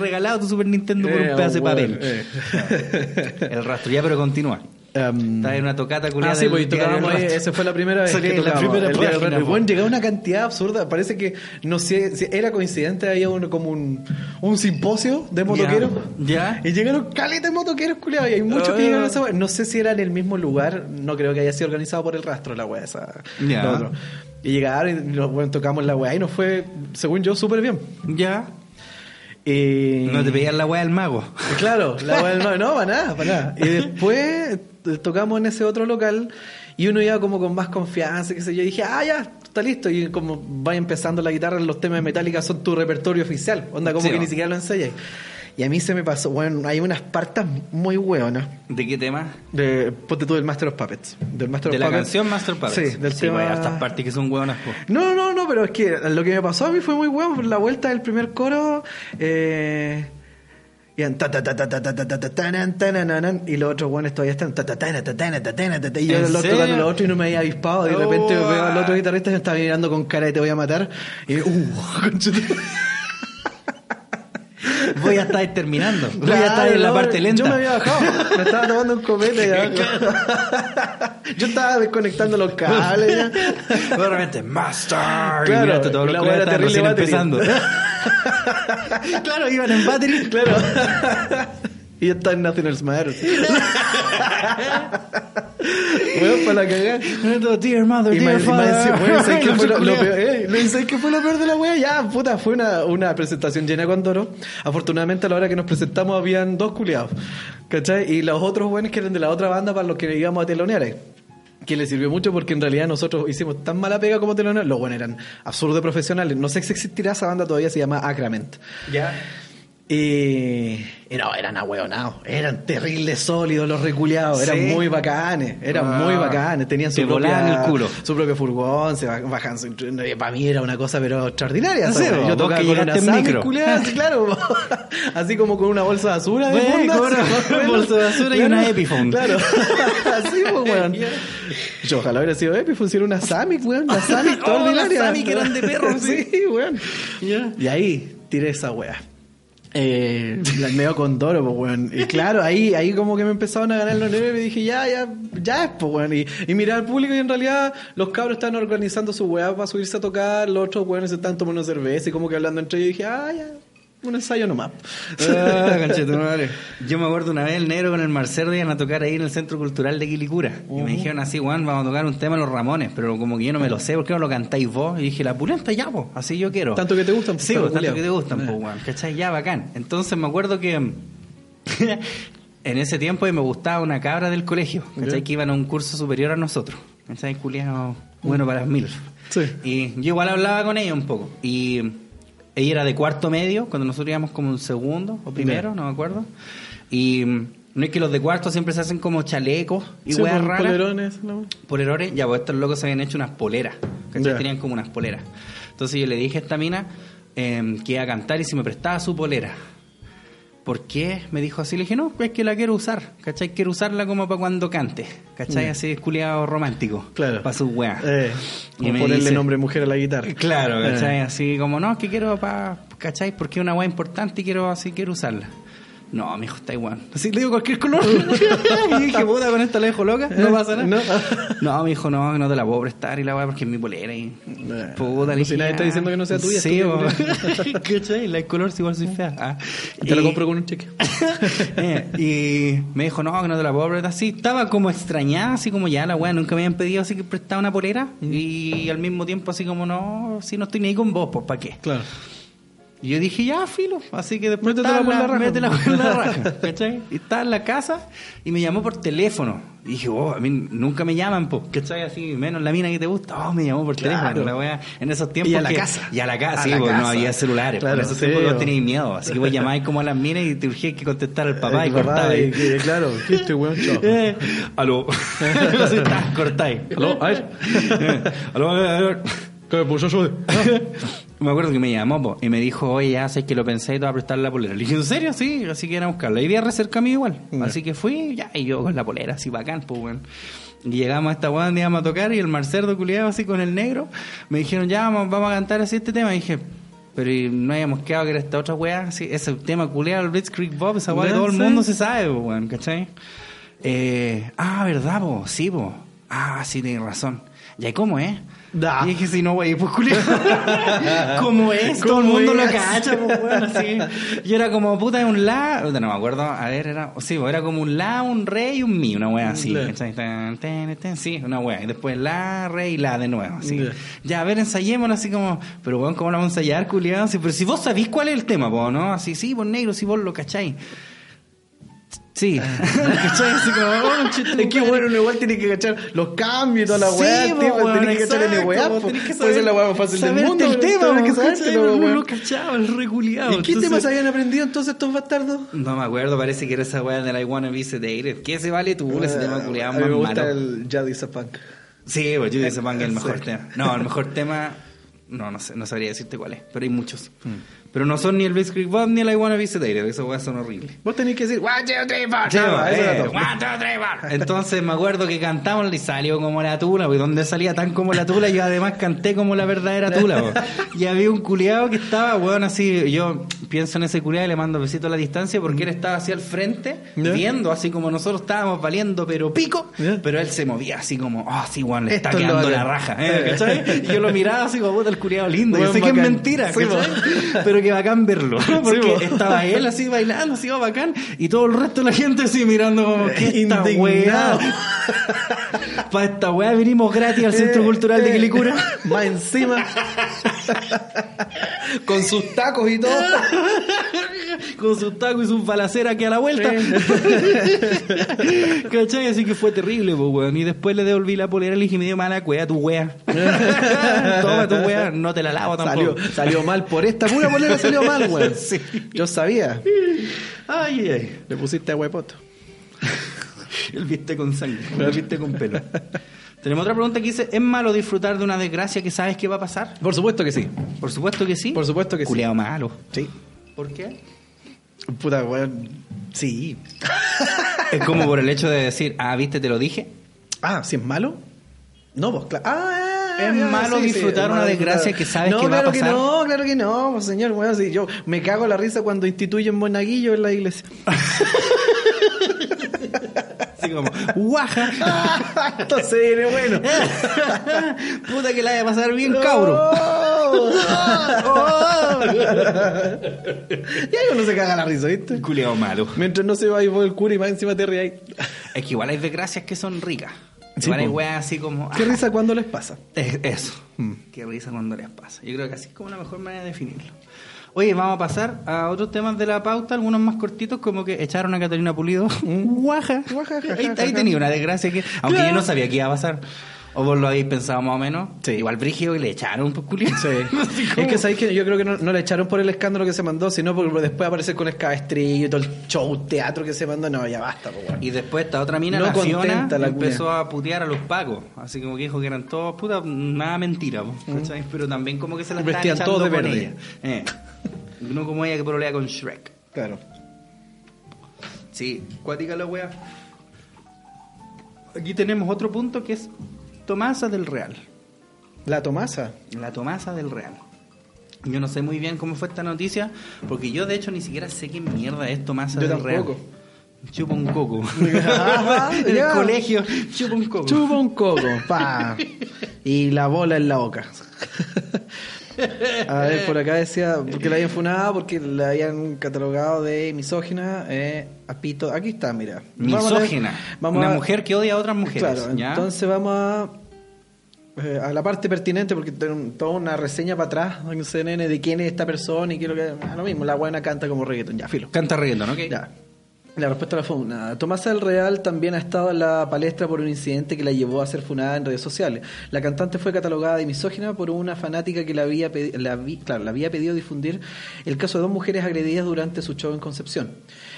regalado tu Super Nintendo por Eh, un pedazo de papel. eh. El rastro, ya, pero continúa. Em, Estaba en una tocata culiada. Ah, sí, pues tocábamos ahí, esa fue la primera vez que la primera el día página, bueno, llegaba una cantidad absurda, parece que, no sé, si era coincidente, había uno como un, un simposio de motoqueros. Ya. Y llegaron caletas de motoqueros, culiados, y hay muchos que Ah. llegaron a esa wea. No sé si era en el mismo lugar, no creo que haya sido organizado por el rastro la wea esa. Otro. Y llegaron y nos, bueno, tocamos la wea y nos fue, según yo, súper bien. Ya. Y... No te pedían la weá del mago. Claro, la wea del no, (laughs) no, para nada, para nada. Y después eh, tocamos en ese otro local y uno iba como con más confianza, qué sé yo. Y dije, ah, ya, está listo. Y como va empezando la guitarra, los temas de Metallica son tu repertorio oficial. Onda, como Sí, que ni siquiera lo ensayas. Y a mí se me pasó, bueno, hay unas partes muy hueonas. ¿De qué tema? De, ponte tú del Master of Puppets. Del Master de la canción Master of Puppets. Sí, del sí, tema. Estas partes que son hueonas. No, no, no, pero es que lo que me pasó a mí fue muy hueón. La vuelta del primer coro. Eh, y los otros buenos todavía están y yo los tocando los otros y no me había avispado y de repente veo al otro guitarrista que me estaba mirando con cara de te voy a matar y uh Voy a estar terminando. Voy a estar en la parte lenta. Yo me había bajado, me estaba tomando un copete ya. (laughs) (laughs) Yo estaba desconectando los cables ya. (laughs) De repente, Master. Claro, y miraste todos los era terrible empezando. claro, iban en battery. Claro. Y está en Nothing Matters. bueno, para la cagada. Dear mother, Y dear father. bueno, ¿sabes qué fue lo, peor? Eh, ¿lo- ¿sabes qué fue lo peor de la wea? Ya, puta, fue una, una presentación llena de Condoro. Afortunadamente, a la hora que nos presentamos, habían dos culiados. ¿Cachai? Y los otros buenos que eran de la otra banda para los que íbamos a telonear. eh. Que les sirvió mucho porque en realidad nosotros hicimos tan mala pega como telonear. Los buenos eran absurdos de profesionales. No sé si existirá esa banda todavía, se llama Acrament. Ya. Y, y no, eran ahueonados, eran terribles sólidos los reculeados, eran ¿Sí? muy bacanes, eran Ah. muy bacanes, tenían su propia, el culo. su propio furgón, se baj- bajan su, para mí era una cosa pero extraordinaria, ¿En ¿sabes? serio? yo tocaba con una micro. culeada, sí, (laughs) claro, (laughs) así como con una bolsa de basura de Bueno, funda, (laughs) una así, bolsa de basura y una Epiphone. Claro, así pues weón. Yo ojalá hubiera sido Epiphone, si era una Samic, weón, una Samic Oh, las ordinaria. Samic eran de perro, sí. sí, weón. Y ahí tiré esa wea. Eh, la medio con Doro, pues, weón. Y claro, ahí, ahí como que me empezaron a ganar los nervios y dije, ya, ya, ya es, pues, weón. Y, y miré al público y en realidad los cabros estaban organizando su weá para subirse a tocar, los otros weones estaban tomando cerveza y como que hablando entre ellos y dije, ah, ya, un ensayo nomás. Ah. Yo me acuerdo una vez el negro con el Marcelo iban a tocar ahí en el Centro Cultural de Quilicura. Y me dijeron así, Juan, vamos a tocar un tema de los Ramones, pero como que yo no me lo sé, ¿por qué no lo cantáis vos? Y dije, la pulenta ya, pues, así yo quiero. Tanto que te gustan, Sí, tanto que te gustan, pues, Eh. Juan. ¿Cachai? Ya, bacán. Entonces me acuerdo que (laughs) en ese tiempo me gustaba una cabra del colegio, ¿cachai? Que iban a un curso superior a nosotros. ¿Cachai? Culiao, bueno para las mil. Sí. Y yo igual hablaba con ella un poco. Y ella era de cuarto medio, cuando nosotros íbamos como un segundo o primero, no me acuerdo. Y mm, no es que los de cuarto siempre se hacen como chalecos y Sí, weas pues, raras. polerones, ¿no? Polerones, ya, pues estos locos se habían hecho unas poleras. ¿cachai? Ya. Tenían como unas poleras. Entonces yo le dije a esta mina eh, que iba a cantar y si me prestaba su polera. ¿Por qué? Me dijo así. Le dije, no, es que la quiero usar. ¿Cachai? Quiero usarla como para cuando cante. ¿Cachai? Ya. Así es culiado romántico. Claro. Para sus weas. Eh, Y como me ponerle dice- nombre mujer a la guitarra. Claro, Eh. ¿cachai? Así como, no, es que quiero para, ¿cachai? Porque es una weá importante y quiero así, quiero usarla. No, mi hijo está igual. Así le digo cualquier color. (laughs) y dije, puta, con esta la dejo loca, no pasa nada. No. No, mi hijo, no, no te la puedo prestar y la weá porque es mi polera y. Puta, le no, si nadie está diciendo que no sea tuya, Sí, (laughs) ¿cachai? La de color si igual soy fea. Ah. Te la Y- compro con un cheque. (laughs) eh, y me dijo, no, que no te la puedo prestar. Sí, estaba como extrañada, así como ya la weá, nunca me habían pedido así que prestaba una polera. Y al mismo tiempo, así como, no, si no estoy ni ahí con vos, pues ¿para qué? Claro. Y yo dije, ya, filo. Así que después estaba por la raja. métetela por la raja, (laughs) ¿cachai? Y estaba en la casa y me llamó por teléfono. Y dije, oh, a mí nunca me llaman, po, ¿cachai? Así, menos la mina que te gusta. Oh, me llamó por Claro. teléfono. La wea, en esos tiempos. Y a la que- casa. Y a la casa, A sí, la porque no casa. había celulares. Claro, en esos tiempos bo. vos teníais miedo. Así que vos llamabais como a las minas y te urgías que contestar al papá y (laughs) El y que, claro, ¿qué este weón (laughs) chao? Eh, aló. Cortáis. Aló, a ver. Eh, aló, a ver, a ver. ¿Qué pues yo soy? Me acuerdo que me llamó po, y me dijo, oye, ya sé que lo pensé y te voy a prestar la polera. Le dije, ¿en serio? Sí, así que era a buscarla. Y vi a re cerca mío igual. Así que fui, ya, y yo con la polera, así bacán, pues, weón. Y llegamos a esta weá donde íbamos a tocar y el Marcerdo culiado así con el negro. Me dijeron, ya, vamos, vamos a cantar así este tema. Y dije, pero y no habíamos quedado que era esta otra weá, así, ese tema culiado, el Blitzkrieg Bob, esa weá que todo el mundo se sabe, po, weón, ¿cachai? Eh, ah, ¿verdad, po? Sí, po. Ah, sí, tienes razón. ¿Ya y cómo es? Da. Y dije, sí, no, güey, pues culiao. (laughs) ¿Cómo es? Todo el ¿Cómo mundo lo es? cacha, pues bueno, así. Y era como, puta, un la, no me acuerdo, a ver, era, sí, pues, era como un la, un re y un mi, una wea así. Tan, Sí, una wea. Y después la, re y la de nuevo, así. Ya. Ya, a ver, ensayémoslo así como, pero weón, ¿cómo lo vamos a ensayar, culiado? Así, pero si vos sabís cuál es el tema, po, ¿no? Así, sí, pues negro, si vos lo cacháis. Sí, (laughs) ¿cachai? Así como, oh, (laughs) chiste, Es que bueno, uno igual tiene que cachar los cambios y toda la Sí, weá, weón, tenés que cachar en weá, que Puede ser la weá más fácil del mundo, el tema, que No weón. lo cachaba, el reculiado. ¿Y qué Entonces- temas habían aprendido entonces estos bastardos? No me acuerdo, parece que era esa weá de la I Wanna Be Sedated. ¿Qué se vale tú? Ese tema culiado Ah, mí más me gusta malo. el Ya dice Punk. Sí, pues yo dice Punk es el mejor Sí. tema. No, el mejor tema. No, no sé, no sabría decirte cuál es, pero hay muchos. Mm. Pero no son ni el Blitzkrieg Bob ni el I Wanna Be Sedated. Esas weas son horribles. Vos tenés que decir, one, two, three, four. Sí, No, eh, one, two, three, four. Entonces me acuerdo que cantamos y salió como la tula, pues donde salía tan como la tula, yo además canté como la verdadera tula. pues. Y había un culiado que estaba, weón, así, yo pienso en ese culiado y le mando besito a la distancia porque él estaba así al frente, viendo, así como nosotros estábamos valiendo, pero pico, pero él se movía así como, ah, sí, weón, le está Esto quedando la raja. (laughs) ¿eh? yo lo miraba así como, puta, el culiado lindo. Yo Weón sé que es mentira, Sí, que bacán verlo. (laughs) Porque po. estaba él así bailando, así oh, bacán, y todo el resto de la gente así mirando como, ¿qué esta weá? (laughs) Para esta weá vinimos gratis al Centro Eh, Cultural de eh, Quilicura. (laughs) Más encima. Con sus tacos y todo. Con sus tacos y sus balaceras que a la vuelta. (laughs) ¿Cachai? Así que fue terrible, pues, weón. Y después le devolví la polera y le dije, me dio mala cueva, tu wea. (laughs) Toma tu wea, no te la lavo tampoco. Salió, salió mal por esta pura polera salió mal, weón. (laughs) Sí. Yo sabía. Ay, ay. Le pusiste a huepoto. El viste con sangre, el viste con pelo. Tenemos otra pregunta que dice, ¿es malo disfrutar de una desgracia que sabes que va a pasar? Por supuesto que sí. Por supuesto que sí. Por supuesto que sí. Culeado malo. Sí. ¿Por qué? Puta, weón. Sí. Es como por el hecho de decir, ah, viste, te lo dije. Ah, si es malo. No, pues claro. Ah, Es malo disfrutar una malo desgracia disfrutar. que sabes no, que va a claro pasar. que no, claro que no, pues, señor, weón. Si yo me cago la risa cuando instituyen monaguillo en la iglesia. (laughs) Así como, guaja. (laughs) Entonces viene bueno. (laughs) Puta que la vaya a pasar bien, cabro. (laughs) Oh. y ahí uno se caga la risa, ¿viste? Culeado malo. Mientras no se va y vos el cura y más encima te ríes. Es que igual hay desgracias que son ricas. Sí, igual hay weas así como. ¿Qué ah, risa cuando les pasa? Es- eso. Qué risa cuando les pasa. Yo creo que así es como la mejor manera de definirlo. Oye, vamos a pasar a otros temas de la pauta, algunos más cortitos, como que echaron a Catalina Pulido. Guaja. Guaja, ja, Ahí, tenía una desgracia que, aunque yo no sabía que iba a pasar. O vos lo habéis pensado más o menos. Sí. Igual Brigio y le echaron por culiado. Sí. (laughs) es que sabéis que yo creo que no, no le echaron por el escándalo que se mandó, sino por después aparecer con escabestrillo y todo el show, teatro que se mandó. No, ya basta, po, weón. Y después esta otra mina, No la Fiona, la empezó a putear a los pacos. Así como que dijo que eran todos puta, nada mentira. po, ¿cachai? Pero también como que se la estaban echando todos de con verde. ella. Eh. No como ella que prolea con Shrek. Claro. Sí, cuática la wea. Aquí tenemos otro punto que es Tomasa del Real. La Tomasa. La Tomasa del Real. Yo no sé muy bien cómo fue esta noticia, porque yo de hecho ni siquiera sé qué mierda es Tomasa Yo del Real. tampoco. Chupa un coco. (laughs) En el colegio, chupa un coco. Chupa un coco, pa. (laughs) Y la bola en la boca. (laughs) A ver, por acá decía, porque la habían (laughs) funado, porque la habían catalogado de misógina, eh, a pito. Aquí está, mira. Vamos a leer- Misógina. vamos Una a- mujer que odia a otras mujeres. Claro, ¿ya? entonces vamos a. eh, a la parte pertinente, porque tengo toda una reseña para atrás en CNN de quién es esta persona y qué es lo que. a lo mismo, la buena canta como reggaeton, ya, filo. Canta ¿no? Ok. Ya. La respuesta a la funa. Tomasa del Real también ha estado en la palestra por un incidente que la llevó a ser funada en redes sociales. La cantante fue catalogada de misógina por una fanática que había, la vi- claro, le había pedido difundir el caso de dos mujeres agredidas durante su show en Concepción.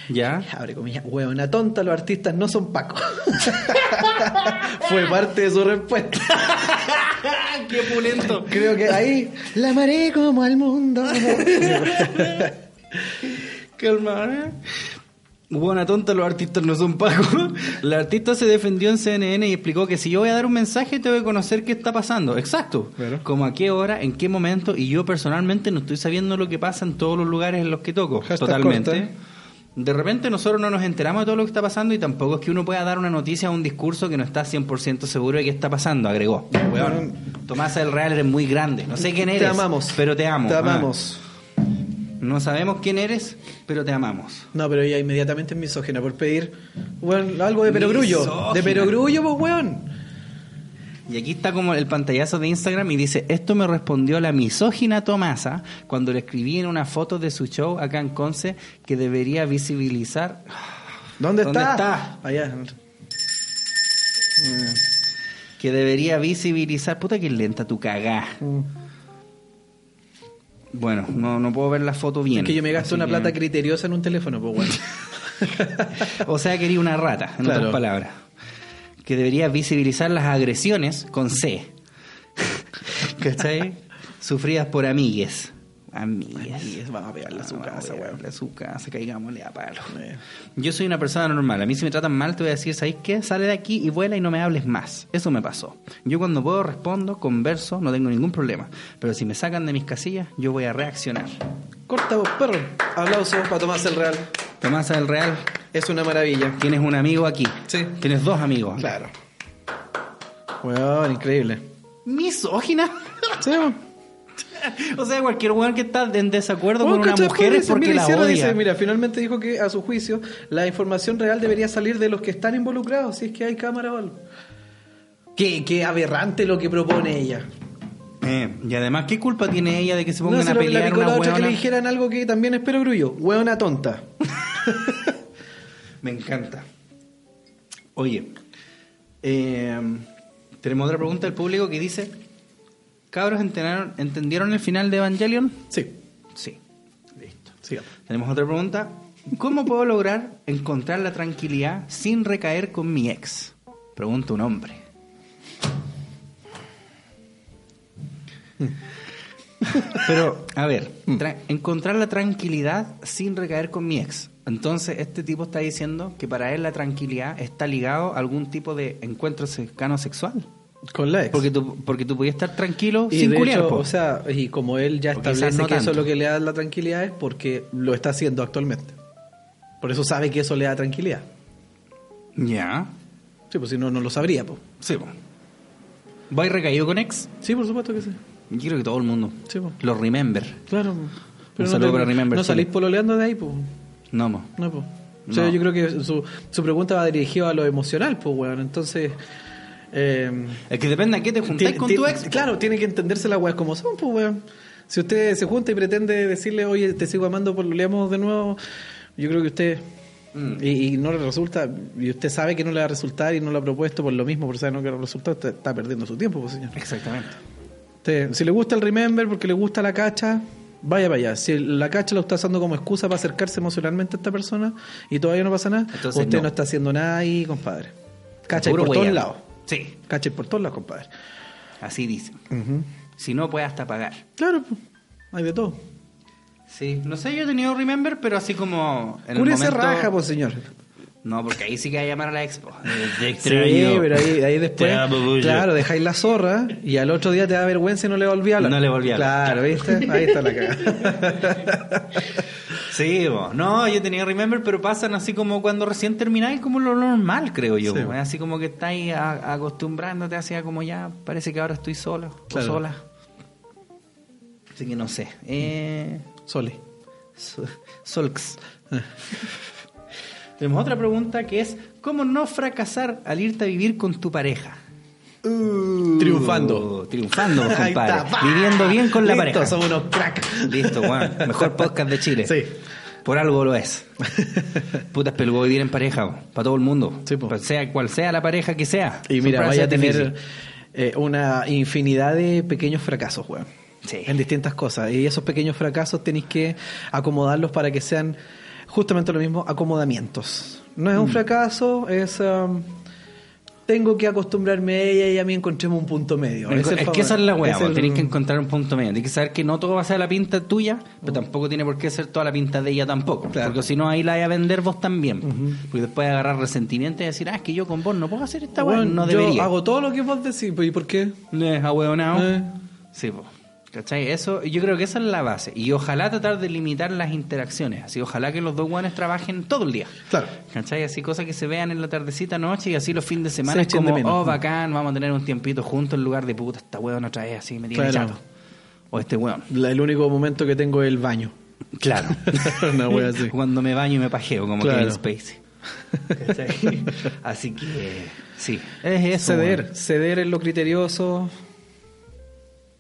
Ya. Abre comillas, huevona tonta, los artistas no son pacos. (laughs) fue parte de su respuesta. (laughs) ¡Qué pulento! Creo que ahí la maré como al mundo. (laughs) Calma, ¿eh? Buena tonta, los artistas no son pagos. (laughs) La artista se defendió en CNN y explicó que si yo voy a dar un mensaje, tengo que conocer qué está pasando. Exacto. Como a qué hora, en qué momento, y yo personalmente no estoy sabiendo lo que pasa en todos los lugares en los que toco. Hashtag Totalmente. corta. De repente nosotros no nos enteramos de todo lo que está pasando y tampoco es que uno pueda dar una noticia o un discurso que no está 100% seguro de qué está pasando, agregó. Weón, Tomás del Real eres muy grande. No sé quién eres. Te amamos. Pero te amo. Te Ah. No sabemos quién eres, pero te amamos. No, pero ella inmediatamente es misógina por pedir algo de perogrullo. De perogrullo, pues, weón. Y aquí está como el pantallazo de Instagram y dice, esto me respondió la misógina Tomasa cuando le escribí en una foto de su show acá en Conce que debería visibilizar... ¿Dónde, ¿Dónde está? está? Allá. Que debería visibilizar... Puta que lenta tu cagá. Mm. Bueno, no, no puedo ver la foto bien. Es que yo me gasto una que- plata criteriosa en un teléfono, pues, weón. (laughs) O sea, quería una rata, en Claro. otras palabras. Que debería visibilizar las agresiones con C. (laughs) ¿Cachai? Sufridas por amigues. Amigues. Amigues, vamos a pegarle a su Vamos casa, pegarle weón. A su casa, caigámosle a palo. Yo soy una persona normal. A mí si me tratan mal te voy a decir, ¿sabes qué? Sale de aquí y vuela y no me hables más. Eso me pasó. Yo cuando puedo respondo, converso, no tengo ningún problema. Pero si me sacan de mis casillas, yo voy a reaccionar. Corta vos, perro. Aplausos para Tomás el Real. Tomás del Real, Es una maravilla. tienes un amigo aquí. Sí. Tienes dos amigos. Claro. Weón, increíble. misógina. Sí, weón. (laughs) o sea, cualquier weón que está en desacuerdo con una mujer es porque mira, la odia. dice, mira, finalmente dijo que a su juicio la información real debería salir de los que están involucrados, si es que hay cámara o algo. Qué, qué aberrante lo que propone ella. Eh, y además, ¿qué culpa tiene ella de que se No, pongan se a la pelear picó una la otra que le dijeran algo que también espero grullo. Hueona tonta. (laughs) Me encanta. Oye, eh, tenemos otra pregunta del público que dice: ¿Cabros entendieron, entendieron el final de Evangelion? Sí, Sí. Listo. sigamos. Tenemos otra pregunta. ¿Cómo puedo lograr encontrar la tranquilidad sin recaer con mi ex? Pregunta un hombre. (laughs) Pero, a ver, tra- encontrar la tranquilidad sin recaer con mi ex. Entonces, este tipo está diciendo que para él la tranquilidad está ligado a algún tipo de encuentro cercano sexual. Con la ex. Porque tú, porque tú podías estar tranquilo y sin culiar, o sea, y como él ya Porque establece no que eso es tanto. lo que le da la tranquilidad es porque lo está haciendo actualmente. Por eso sabe que eso le da tranquilidad. Ya. Sí, pues si no, no lo sabría, pues. Sí, po. ¿Vais recaído con ex? Sí, por supuesto que sí. Yo creo que todo el mundo. Sí, po. Los remember. Claro. Un saludo te- para Remember No salís pololeando de ahí, pues. No, mo. No, pues. O sea, No. yo creo que su, su pregunta va dirigida a lo emocional, pues, weón. Entonces. Eh, Es que depende a qué te juntáis con tu ex. Claro, tiene que entenderse las weas como son, pues, weón. Si usted se junta y pretende decirle, oye, te sigo amando, por leamos de nuevo, yo creo que usted. Mm. Y, y no le resulta, y usted sabe que no le va a resultar y no lo ha propuesto por lo mismo, por saber no que le resulta, usted está perdiendo su tiempo, pues, señor. Exactamente. Si le gusta el Remember porque le gusta la cacha, vaya para allá. Si la cacha lo está usando como excusa para acercarse emocionalmente a esta persona y todavía no pasa nada, Entonces, usted no. no. está haciendo nada ahí, compadre. Cacha por todos lados. Sí, Cacha por todos lados, compadre. así dicen. Si no, puede hasta pagar. Claro, pues, hay de todo. Sí, no sé, yo he tenido remember, pero así como. En el Cúrese momento- raja, pues, señor. No, porque ahí sí que va a llamar a la expo. (laughs) Sí, pero ahí, ahí después, claro, dejáis la zorra y al otro día te da vergüenza y no le volví a hablar. No le volví a hablar. Claro, ¿viste? Ahí está la cagada. (laughs) Sí, bo. no, yo tenido remember, pero pasan así como cuando recién termináis, como lo normal, creo yo. Sí, así como que estáis acostumbrándote hacia como ya, parece que ahora estoy solo Claro. o sola. Así que no sé. Eh, Soli. So- Solks. Tenemos otra pregunta que es, ¿cómo no fracasar al irte a vivir con tu pareja? Triunfando. Triunfando, pues, Ahí compadre. está. Viviendo bien con la Listo, pareja. somos unos crack. Listo, weón. Mejor podcast de Chile. Sí. Por algo lo es. (laughs) Puta, pero vivir en pareja, para todo el mundo. Sí. Pa- sea cual sea la pareja que sea. Y mira, vaya a tener eh, una infinidad de pequeños fracasos, weón. Sí. En distintas cosas. Y esos pequeños fracasos tenéis que acomodarlos para que sean justamente lo mismo, acomodamientos. No es Mm. un fracaso, es... um, tengo que acostumbrarme a ella y a mí encontremos un punto medio. Es, es que esa es la weá, es el- que encontrar un punto medio. Tienes que saber que no todo va a ser la pinta tuya, pero tampoco tiene por qué ser toda la pinta de ella tampoco. Claro. Porque si no, ahí la vais a vender vos también. Porque después agarrar resentimiento y decir, ah, es que yo con vos no puedo hacer esta. Bueno, No yo debería. hago todo lo que vos decís, pues, ¿y por qué? Eh, ahueonao. Eh. Sí, po. ¿Cachai? Eso, yo creo que esa es la base. Y ojalá tratar de limitar las interacciones. Así, ojalá que los dos guanes trabajen todo el día. Claro. ¿Cachai? Así cosas que se vean en la tardecita noche y así los fines de Se semana es echen de como, menos. oh, bacán, vamos a tener un tiempito juntos en lugar de puta, esta weón otra vez así me tiene Claro. chato. O este weón. La- el único momento que tengo es el baño. Claro. (laughs) Una wea así. Cuando me baño y me pajeo, como Claro. Kevin Spacey. ¿Cachai? (laughs) así que, sí. Es eso. ceder, ceder en lo criterioso.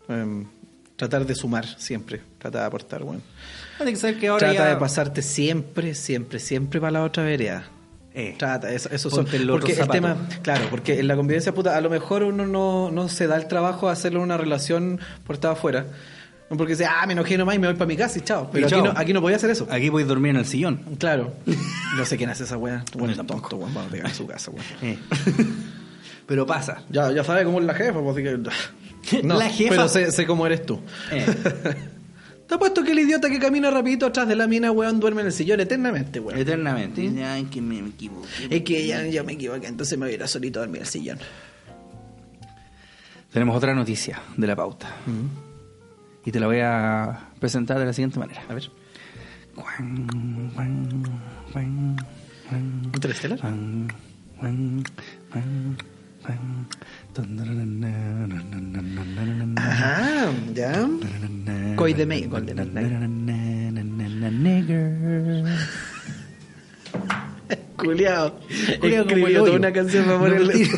Em, tratar de sumar siempre. Tratar de aportar, bueno. Hay que saber que ahora Trata ya- de pasarte siempre, siempre, siempre para la otra vereda. Eh. Trata, eso, eso son, el porque el tema, claro, porque en la convivencia puta, a lo mejor uno no, no se da el trabajo de hacerlo en una relación por estar afuera. No Porque dice, ah, me enojé nomás y me voy para mi casa y chao. Pero Y aquí, no, aquí no podía hacer eso. Aquí voy a dormir en el sillón. Claro. (laughs) No sé quién hace esa wea. Bueno, tampoco. tonto. Vamos a pegar en su casa, weón. (laughs) Eh. (laughs) Pero pasa. Ya, ya sabe cómo es la jefa, pues así que. (laughs) No, La jefa- Pero sé, sé cómo eres tú. Eh. (laughs) Te ha puesto que el idiota que camina rapidito atrás de la mina, weón, duerme en el sillón eternamente, weón. Eternamente. Dice, Ay, que me equivoqué. Es que ya, ya me equivoqué, entonces me voy a ir a solito a dormir al sillón. Tenemos otra noticia de la pauta. Y te la voy a presentar de la siguiente manera. A ver. ¿Interestelar? Ajá, ya. Coy de May. Culeado. Culeado como el Escribió toda una canción para ponerle.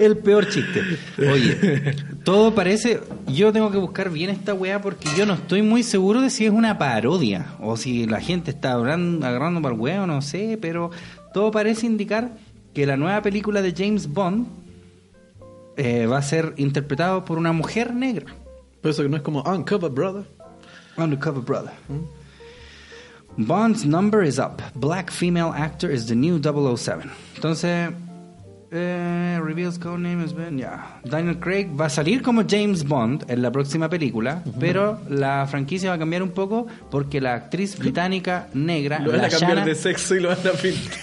El peor chiste. Oye, todo parece. Yo tengo que buscar bien esta weá porque yo no estoy muy seguro de si es una parodia o si la gente está hablando, agarrando para el weá o no sé, pero todo parece indicar que la nueva película de James Bond eh, va a ser interpretado por una mujer negra. Pero eso que no es como Uncover Brother. Undercover Brother. Bond's number is up. Black female actor is the new 007. Entonces, eh, reveals codename has been, ya. Daniel Craig va a salir como James Bond en la próxima película, pero la franquicia va a cambiar un poco porque la actriz británica negra, Lo van a cambiar de sexo y lo van a pintar.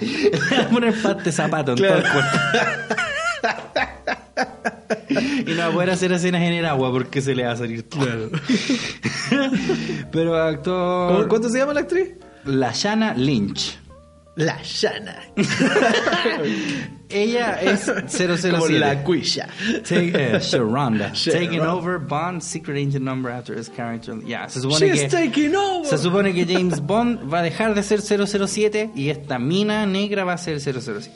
Le va a poner parte de zapato en Claro. todo el cuerpo. y no va a poder hacer escenas en el agua porque se le va a salir todo. (laughs) Pero actuó ¿Cómo- ¿Cuánto se llama la actriz? la Lynch. La Shana. (laughs) Ella es 007. (laughs) Como la. Take, eh, Sharonda. (laughs) Sharonda. Taking over Bond's secret agent number after his character. Ya, se supone She's que taking over. se supone que James Bond va a dejar de ser 007 y esta mina negra va a ser 007.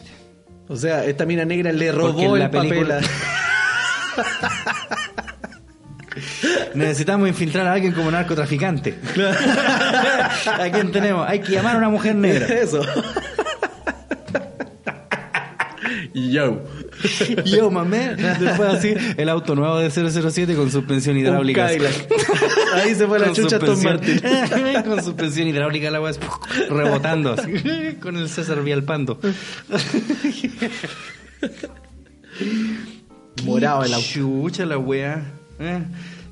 O sea, esta mina negra le robó en la el papel. película- a- (laughs) Necesitamos infiltrar a alguien como narcotraficante. ¿A quién tenemos? Hay que llamar a una mujer negra. Eso. Yo. (laughs) Yo, mamé. Después así, el auto nuevo de 007 con suspensión hidráulica. (laughs) Ahí se fue la Con chucha Tom suspensión- Martin. con suspensión hidráulica la weá así, rebotando así, con el César Vialpando. Morado el auto. Chucha la weá. Eh,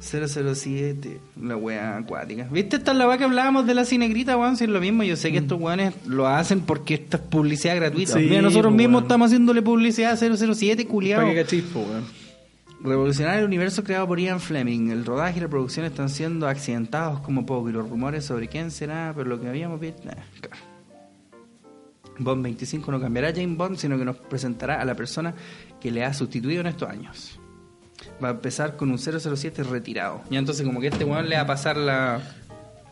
007, la weá acuática. ¿Viste? Esta es la weá que hablábamos de la cinegrita, weón. Si es lo mismo, yo sé que estos weones lo hacen porque esta es publicidad gratuita. Sí, Mira, nosotros pues, mismos weón. estamos haciéndole publicidad a 007, culiado. Revolucionar el universo creado por Ian Fleming. El rodaje y la producción están siendo accidentados como poco y los rumores sobre quién será, pero lo que habíamos visto. nah, claro. Bond 25 no cambiará a James Bond, sino que nos presentará a la persona que le ha sustituido en estos años. Va a empezar con un 007 retirado. Y entonces como que este weón le va a pasar la...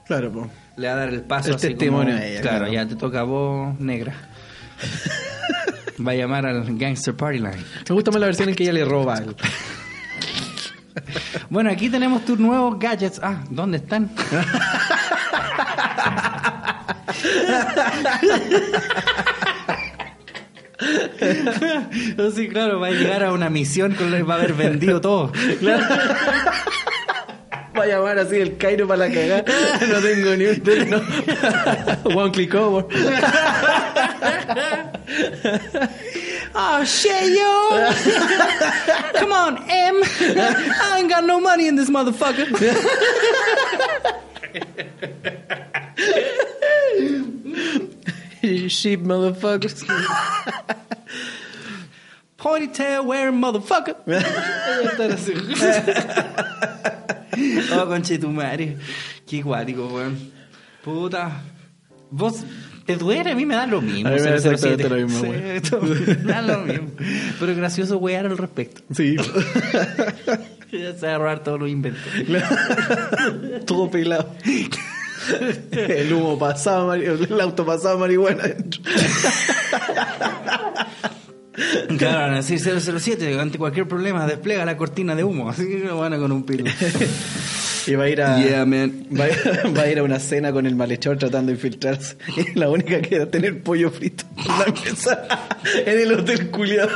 Claro, po. Le va a dar el paso El así testimonio como, a ella, Claro, claro. ya te toca a vos, negra. (laughs) Va a llamar al Gangster Party Line. Me gusta más la versión en que ella le roba. el- (laughs) Bueno, aquí tenemos tus nuevos gadgets. Ah, ¿dónde están? (laughs) (laughs) Sí, claro, va a llegar a una misión con va a haber vendido todo. (laughs) Va a llamar así el Cairo para la cagada. (laughs) No tengo ni un. No. One click over. Oh shit, yo! Come on, M. I ain't got no money in this motherfucker. (laughs) Sheep motherfuckers. (laughs) Ponytail wearing motherfucker. (laughs) oh, conche tu madre. Qué guático, weón. Puta. Vos. ¿Te duele? A mí me da lo mismo. A mí me da 007. exactamente lo mismo, Sí, weón. esto me da lo mismo. Pero es gracioso wear al respecto. Sí. Ya se va a robar todos los inventos. Todo pelado. (laughs) El humo pasado, mari- el auto pasado marihuana adentro. (laughs) Claro, van a decir 007, ante cualquier problema, despliega la cortina de humo. Así que lo van a con un pilo. (laughs) Y va a ir a. Yeah, man. Va a, va a ir a una cena con el malhechor tratando de infiltrarse. Y la única que era tener pollo frito en la mesa en el hotel culiado.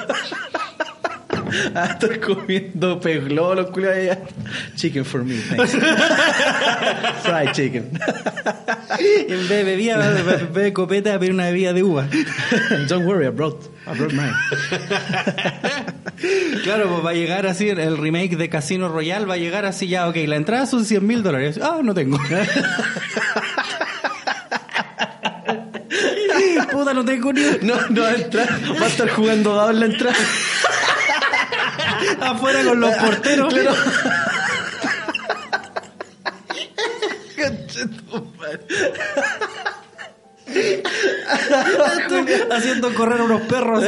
(laughs) Ah, estoy comiendo pez globo, los culiados allá. Chicken for me, thanks. (laughs) Fried chicken. (laughs) En vez de bebida, en vez de copeta, va a pedir una bebida de uva. Don't worry, I brought, I brought mine. Claro, pues va a llegar así, el remake de Casino Royale va a llegar así ya, ok, la entrada son 100 mil dólares. Ah, no tengo. Puta, no tengo ni No, no va a entrar. Va a estar jugando dado en la entrada. (laughs) afuera con los porteros. (laughs) Haciendo correr unos perros.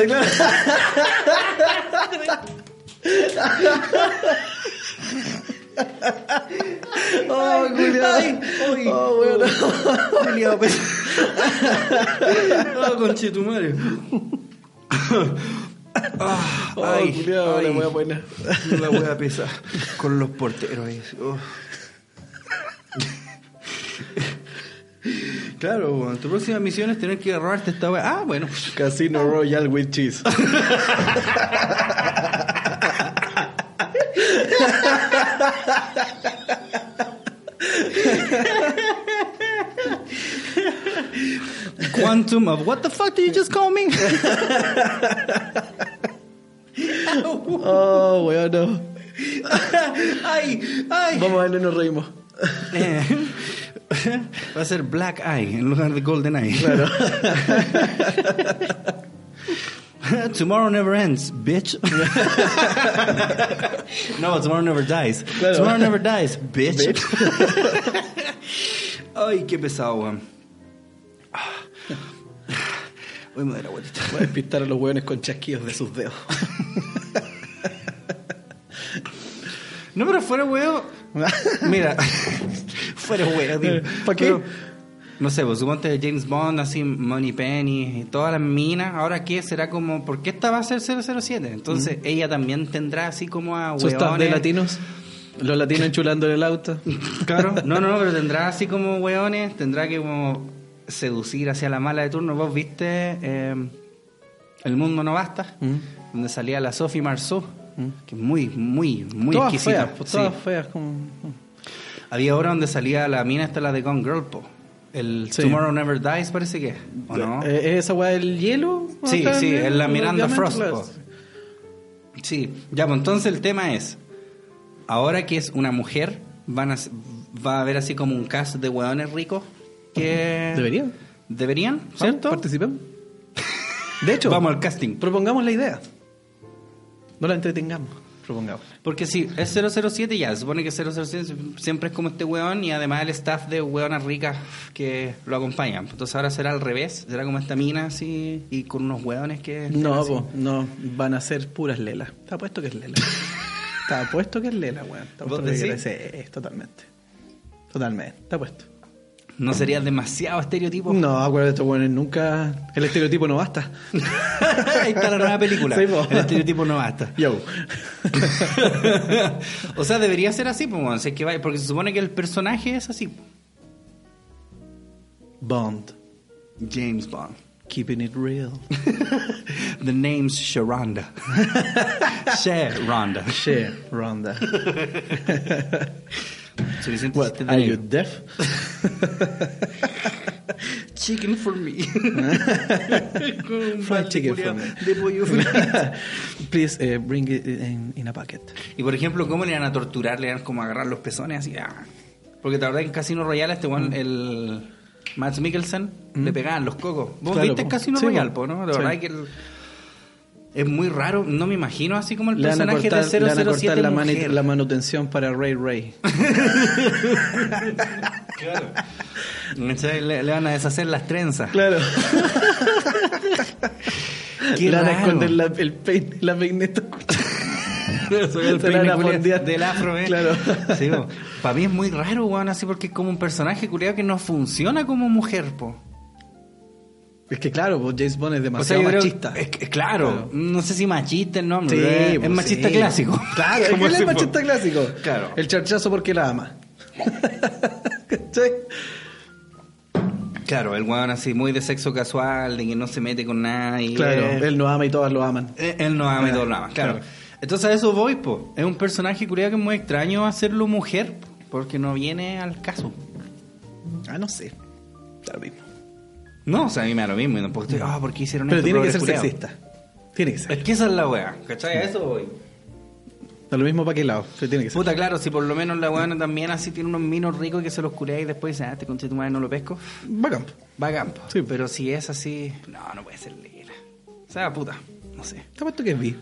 Oh, ay. Oh, bueno. Pe- Oh, (laughs) conchetumare. Ah, Oh, ay, culiado, ay. la wea buena. La wea pesa. Con los porteros ahí. oh. Claro, weón. tu próxima misión es tener que robarte esta wea. Ah, bueno. Casino Royal with cheese. (laughs) Quantum of what the fuck did you just call me? (laughs) Oh, weón, no. ay, ay. Vamos a ver, nos reímos. Va a ser Black Eye en lugar de Golden Eye. Claro. (laughs) tomorrow never ends, bitch. (laughs) no, tomorrow never dies. Claro. Tomorrow never dies, bitch. Ay, qué pesado, weón. Voy a mudar abuelita. Voy a despistar a los hueones con chasquillos de sus dedos. No, pero fuera huevo. Mira, fuera huevo, tío. ¿Pa' qué? Pero, No sé, pues suponte James Bond, así Money Penny y todas las minas. Ahora, ¿qué será como.? ¿Por qué esta va a ser 007? Entonces, ella también tendrá así como a ¿Su staff de hueones. latinos? Los latinos (laughs) enchulando en el auto. Claro, (laughs) no, no, no, pero tendrá así como hueones, tendrá que como seducir hacia la mala de turno. Vos viste eh, El Mundo No Basta, donde salía la Sophie Marceau, que es muy, muy, muy todas exquisita. feas, pues, Sí. todas feas. Como... Había obra donde salía la mina esta, la de Gone Girl, po. El Sí. Tomorrow Never Dies, parece que, ¿o no? ¿Es esa weá del hielo? Sí, sí, es la Miranda diamante, Frost, claro. po. Sí, ya, pues entonces el tema es, ahora que es una mujer, van a, va a haber así como un cast de hueones ricos que... Deberían. ¿Deberían? ¿Cierto? Participemos. De hecho, (laughs) Vamos al casting. propongamos la idea. No la entretengamos. Propongamos. Porque si es 007 ya, se supone que 007 siempre es como este hueón y además el staff de hueonas ricas que lo acompañan. Entonces ahora será al revés, será como esta mina así y con unos hueones que... No, po, no, van a ser puras lelas. Está puesto que es lela. (laughs) Está puesto que es lela, weón. Está ¿Vos puesto que es- sí, totalmente. Totalmente, está puesto. ¿No sería demasiado estereotipo? No, acuérdate, estos buenos nunca. El estereotipo no basta. (laughs) Ahí está la nueva película. Sí, el estereotipo no basta. (laughs) Yo. (laughs) o sea, debería ser así, pues, bueno, si es que va- porque se supone que el personaje es así. Bond. James Bond. Keeping it real. The name's Sharonda. Sharonda. Ronda. Suficiente What? de Are you deaf? (laughs) Chicken for me. (laughs) Fried chicken for me. De pollo. (laughs) Please eh, bring it in, in a bucket. Y por ejemplo, ¿cómo le iban a torturar? Le iban como a agarrar los pezones así. ah. Porque te verdad en Casino Royale este Mm. weón, el Max Mikkelsen, le pegaban los cocos. ¿Vos Claro, viste po. Casino Sí, Royale, po. no? De Sí. verdad que el- es muy raro. No me imagino así como el Le personaje cortar, de le van a 007 cortar la, mujer. la manutención para Ray Ray. ¿Cachai? Le, le van a deshacer las trenzas. Claro. Qué le van a esconder la, el peine, la peineta. (laughs) Soy el peine del afro, ¿eh? Claro. Sí, para mí es muy raro, weón, así porque es como un personaje culiado que no funciona como mujer, po. Es que claro, pues James Bond es O sea, demasiado yo creo- machista. es que- claro, Claro. no sé si machista el nombre, Sí, es, es machista sí. clásico. (laughs) Claro, (laughs) es es po. machista clásico. Claro. El charchazo porque la ama. (laughs) ¿Cachai? Claro, el weón así muy de sexo casual, de que no se mete con nadie. Claro, él no ama y todas lo aman. eh, él no ama y todos lo aman, claro. Claro. Entonces a eso voy, po. Es un personaje culiado que es muy extraño hacerlo mujer, po, porque no viene al caso. Ah, no sé. Da lo mismo. No, o sea, a mí me da lo mismo. y tampoco estoy, ah, ¿por qué hicieron Pero esto? tiene que ser culiao? sexista. Tiene que ser. Es que esa es la wea, ¿cachai? A eso voy. Da lo mismo para qué lado. Pero tiene que ser. Puta, claro, si por lo menos la weona también así tiene unos minos ricos que se los curea y después dice, ah, este conche tu madre no lo pesco, va a campo. Sí. Pero si es así, no, no puede ser lila. O sea, puta, no sé. Te apuesto que es bi.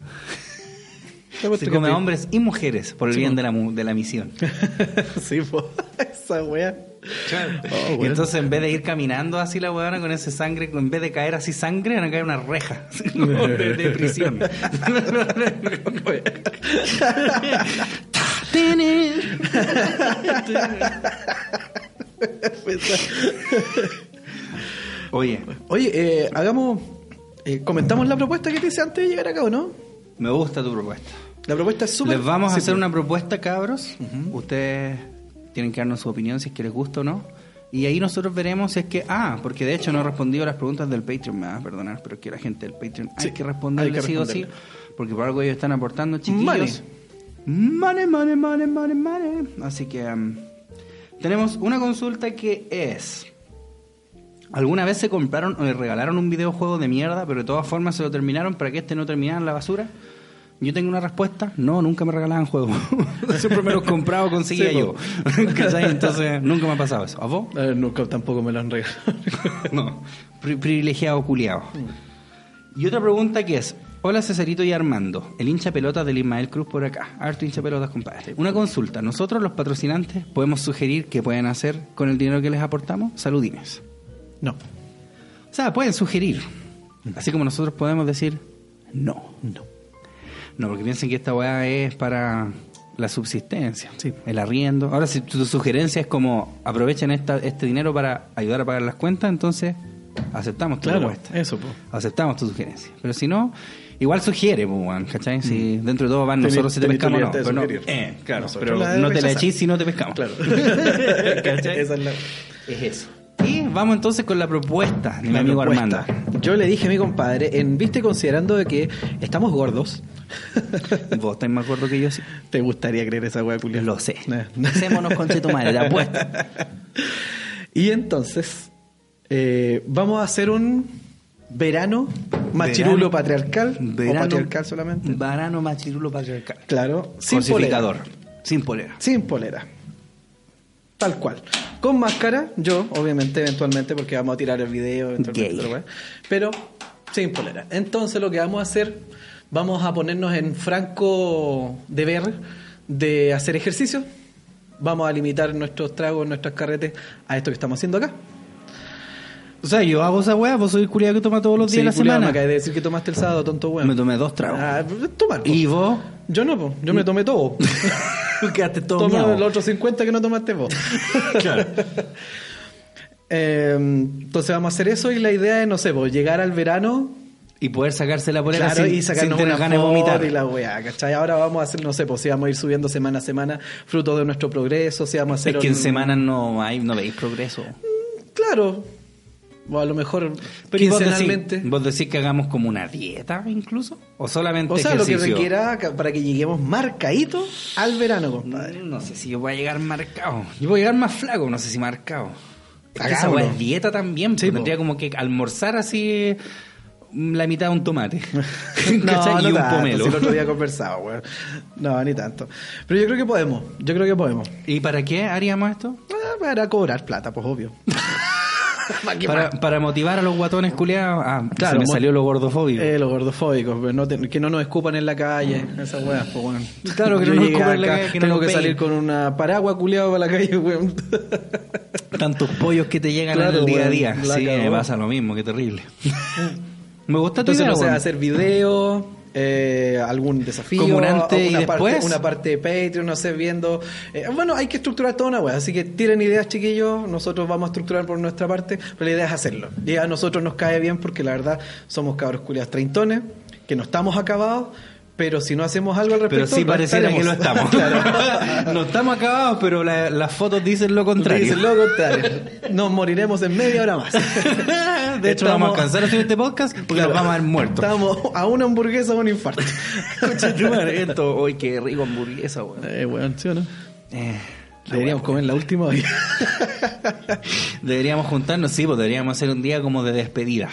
(laughs) Te apuesto Se que come es a bi. hombres y mujeres por el bien de la, mu- de la misión. (laughs) sí, po. (laughs) Esa wea. (laughs) Oh, bueno. entonces en vez de ir caminando así la weona con ese sangre, en vez de caer así sangre, van a caer una reja (laughs) de, de prisión. (laughs) Oye, Oye, eh, hagamos. eh, comentamos la propuesta que te hice antes de llegar acá, ¿o no? me gusta tu propuesta. La propuesta es súper. Les vamos a hacer una propuesta, cabros. Ustedes tienen que darnos su opinión si es que les gusta o no. Y ahí nosotros veremos si es que... Ah, porque de hecho no he respondido a las preguntas del Patreon. Me vas a perdonar, pero es que la gente del Patreon Sí, hay que responderle hay que sí o sí. Porque por algo ellos están aportando, chiquillos. Money, money, money, money, money. Así que... um, tenemos una consulta que es... ¿Alguna vez se compraron o le regalaron un videojuego de mierda, pero de todas formas se lo terminaron para que este no terminara en la basura? Yo tengo una respuesta, no, nunca me regalaban juegos. (laughs) Siempre me los compraba o conseguía Sí, yo. (laughs) Entonces nunca me ha pasado eso. ¿A vos? Eh, nunca tampoco me lo han regalado. (laughs) No. Pri- privilegiado culiado. Y otra pregunta que es, hola Cesarito y Armando, el hincha pelotas del Ismael Cruz por acá. Harto hincha pelotas, compadre. Una consulta, nosotros los patrocinantes podemos sugerir qué pueden hacer con el dinero que les aportamos. Saludines. no. O sea, pueden sugerir. Así como nosotros podemos decir no. No. No, porque piensen que esta weá es para la subsistencia, Sí. el arriendo. Ahora, si tu sugerencia es como aprovechen esta, este dinero para ayudar a pagar las cuentas, entonces aceptamos tu Claro, propuesta. eso, po. Aceptamos tu sugerencia. Pero si no, igual sugiere, weón, ¿cachai? Si dentro de todo van nosotros si te pescamos o no. Pero no eh, claro, Nosotros pero no te la echís si no te pescamos. Claro. (laughs) ¿Cachai? Esa es la. Es eso. Y vamos entonces con la propuesta de mi amigo propuesta. Armando. Yo le dije a mi compadre, en viste considerando de que estamos gordos, (laughs) Vos estás más gordo que yo, sí. ¿te gustaría creer esa wea culia? Lo sé. Hacémonos con tu madre, te apuesto. Y entonces, eh, vamos a hacer un verano machirulo Verano- patriarcal. o Verano- patriarcal solamente. Verano machirulo patriarcal. Claro, sin polera. Sin polera. Sin polera. Tal cual. Con máscara, yo, obviamente, eventualmente, porque vamos a tirar el video, eventualmente, la pero sin polera. Entonces, lo que vamos a hacer, vamos a ponernos en franco deber de hacer ejercicio. Vamos a limitar nuestros tragos, nuestras carretes a esto que estamos haciendo acá. O sea, yo hago esa weá, vos soy culiado que toma todos los días Sí, de la culiao, semana. Me acabas de decir que tomaste el sábado, tonto weón. Me tomé dos tragos. Ah, tomar, po. ¿Y vos? Yo no, po. yo me tomé todo. (laughs) Quedaste todo Toma los otros 50 que no tomaste vos. (laughs) Claro. (laughs) Eh, entonces vamos a hacer eso y la idea es, no sé, pues, llegar al verano Y poder sacarse la polera claro, sin, y sacarnos sin tener una ganas de vomitar. y la weá, ¿cachai? Ahora vamos a hacer, no sé, pues si vamos a ir subiendo semana a semana, fruto de nuestro progreso, si vamos a hacer... Es que en un- semanas no hay, no veis progreso. Claro. O a lo mejor Pero ¿y vos decís, vos decís que hagamos como una dieta incluso? ¿O solamente O sea, lo que requiera para que lleguemos marcaditos al verano, compadre. Mm, No sé si yo voy a llegar marcado. Yo voy a llegar más flaco, no sé si marcado. Es que esa es dieta también. Sí, pues, tendría como que almorzar así mm, la mitad de un tomate. (laughs) (laughs) No, no y un tanto, pomelo. si el otro día conversaba, weón. No, ni tanto. Pero yo creo que podemos, yo creo que podemos. ¿Y para qué haríamos esto? Ah, Para cobrar plata, pues obvio. (laughs) ¿Para Para, motivar a los guatones culiados. Ah, Claro, se me salió lo gordofóbico. Eh, los gordofóbicos, pues, no te- que no nos escupan en la calle, esas weas, pues weón. Claro, que Yo no nos escupan en la calle, que no Tengo nos que salir con una paraguas culiado para la calle, weón. Tantos pollos que te llegan Claro, en el día a día. Sí, pasa lo mismo, qué terrible. Me gusta tu Entonces, idea, no sé, hacer videos, eh, algún desafío, Como un antes y una, parte, una parte de Patreon, no sé, viendo. eh, bueno, hay que estructurar toda una wea, así que tiren ideas, chiquillos. Nosotros vamos a estructurar por nuestra parte, pero la idea es hacerlo. Y a nosotros nos cae bien porque la verdad somos cabros culiados treintones, que no estamos acabados. Pero si no hacemos algo al respecto, Pero sí no pareciera que lo estamos. (laughs) Claro. (laughs) no estamos acabados, pero la- las fotos dicen lo contrario. Dicen lo contrario. Nos moriremos en media hora más. (laughs) De hecho, vamos a alcanzar a hacer este podcast porque Claro. nos vamos a ver muertos. Estamos a una hamburguesa o un infarto. Madre, esto, Uy, qué rico hamburguesa, weón. eh, weón, ¿sí o no? Eh, Deberíamos comer la última hoy. (laughs) Deberíamos juntarnos, sí, pues deberíamos hacer un día como de despedida.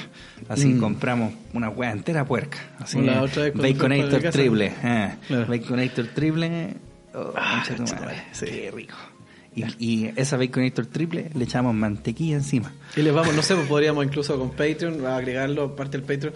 Así compramos una hueá entera puerca. Así, la otra vez Baconator triple. eh. Claro. Baconator triple. Oh, Ah, madre, sí. Qué rico. Y, y esa Baconator triple le echamos mantequilla encima. Y les vamos, no sé, pues podríamos incluso con Patreon, agregarlo, parte del Patreon,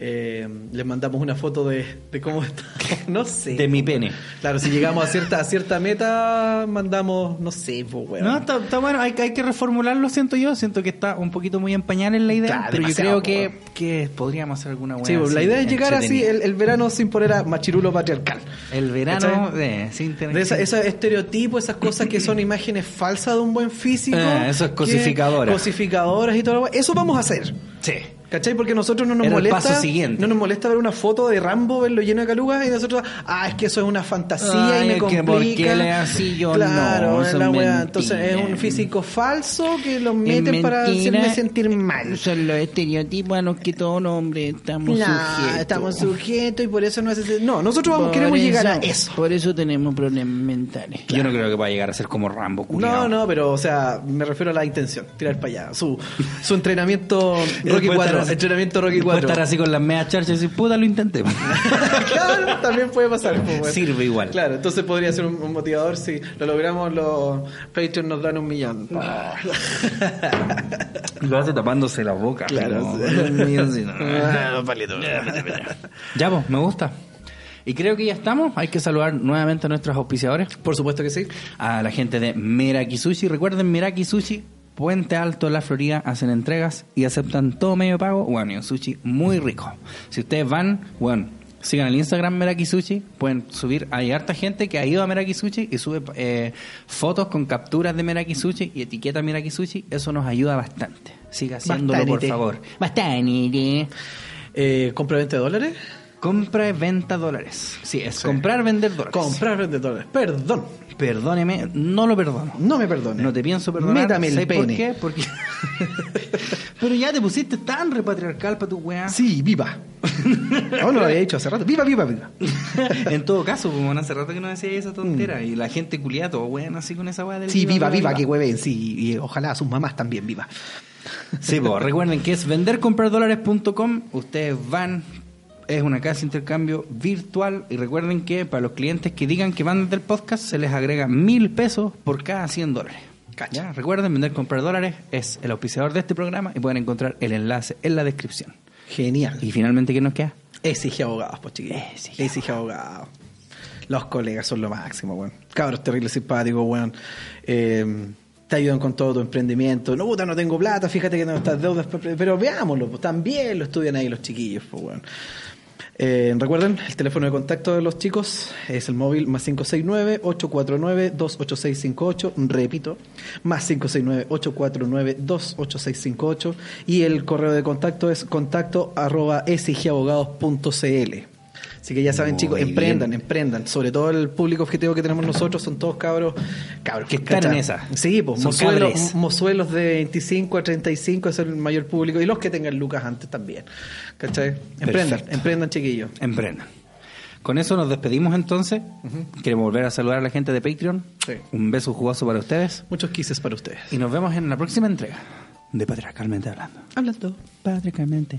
eh, les mandamos una foto de, de cómo está. (laughs) No sé. De mi pene. Claro, si llegamos a cierta, a cierta meta, mandamos, no sé, pues, weón. No, está, está bueno, hay, que- hay que reformularlo, siento yo. Siento que está un poquito muy en pañales la idea, Claro, pero yo creo que, que podríamos hacer alguna hueá Sí, pues, la idea es llegar así el, el verano sin poner a machirulo patriarcal. El verano de, sin tener De esa- esos estereotipos, esas cosas que son (coughs) imágenes falsas de un buen físico. Eh, eso es cosificadoras. Cosificadoras y todo. lo. Eso vamos a hacer. Sí. ¿Cachai? Porque nosotros no nos Era el molesta. paso siguiente. No nos molesta ver una foto de Rambo, verlo lleno de calugas y nosotros, ah, es que eso es una fantasía Ay, y me complica. ¿por qué le así? Yo claro, no, eso la. Entonces es un físico falso que lo meten para hacerme sentir mal. Son los estereotipos a los que todos los hombres estamos Nah, sujetos. estamos sujetos y por eso no hace. No, nosotros vamos, queremos llegar a eso- eso. Por eso tenemos problemas mentales. Yo no creo que vaya a llegar a ser como Rambo, No, culiao. no, pero o sea, me refiero a la intención, tirar para allá. Su, su entrenamiento (laughs) Rocky después 4, estar así- entrenamiento Rocky después 4. estar así con las medias charchas y puta, lo intenté. (laughs) claro, también puede pasar. pues. Sirve igual. Claro, entonces podría ser un, un motivador si lo logramos, los Patreon nos dan un millón. (laughs) lo hace tapándose la boca. Claro. (laughs) Ah, palito. ya, pues, me gusta. Y creo que ya estamos. Hay que saludar nuevamente a nuestros auspiciadores. Por supuesto que sí. A la gente de Meraki Sushi. Recuerden, Meraki Sushi, Puente Alto, La Florida, hacen entregas y aceptan todo medio pago. Bueno, y un sushi muy rico. Si ustedes van, bueno, sigan el Instagram Meraki Sushi. Pueden subir. Hay harta gente que ha ido a Meraki Sushi y sube eh, fotos con capturas de Meraki Sushi y etiqueta Meraki Sushi. Eso nos ayuda bastante. Siga haciéndolo, por favor. Bastante. Eh, ¿Compra 20 dólares? Compra y venta dólares. Sí, es comprar, vender dólares. Comprar 20 dólares. Perdón. Perdóneme, no lo perdono. No me perdone. No te pienso perdonar. Métame el ¿Sabes por pene. qué? Porque... (laughs) Pero ya te pusiste tan repatriarcal para tu weá. Sí, viva. No, no lo había dicho hace rato. Viva, viva, viva. (laughs) en todo caso, pues, bueno, hace rato que no decía esa tontera. Y la gente culiada, todo weón, así con esa weá del Mm. Sí, viva, viva, que hueven. Sí, y ojalá a sus mamás también viva. Sí, pues recuerden que es vendercompradolares.com. Ustedes van, es una casa de intercambio virtual. Y recuerden que para los clientes que digan que van del podcast, se les agrega mil pesos por cada 100 dólares. Ya, Recuerden, vender comprar dólares es el auspiciador de este programa y pueden encontrar el enlace en la descripción. Genial. Y finalmente, ¿qué nos queda? Exige abogados, pues chiquillos. Exige abogados. Los colegas son lo máximo, weón. Cabros terribles simpáticos, weón. Eh, te ayudan con todo tu emprendimiento. No, puta, no tengo plata, fíjate que no estás deudas, pero veámoslo, pues también lo estudian ahí los chiquillos, pues, weón. Eh, recuerden, el teléfono de contacto de los chicos es el móvil más 569-849-28658. Repito, más 569-849-28658. Y el correo de contacto es contacto arroba. Así que ya saben, Muy chicos, bien. emprendan, emprendan. Sobre todo el público objetivo que tenemos nosotros son todos cabros. cabros Que están en esa. Sí, pues mozuelos, mozuelos de 25 a 35 es el mayor público. Y los que tengan lucas antes también. ¿Cachai? Emprendan, Perfecto. emprendan, chiquillos. Emprendan. Con eso nos despedimos entonces. Queremos volver a saludar a la gente de Patreon. Sí. Un beso jugoso para ustedes. Muchos quises para ustedes. Y nos vemos en la próxima entrega de Patriarcalmente Hablando. Hablando. Patriarcalmente.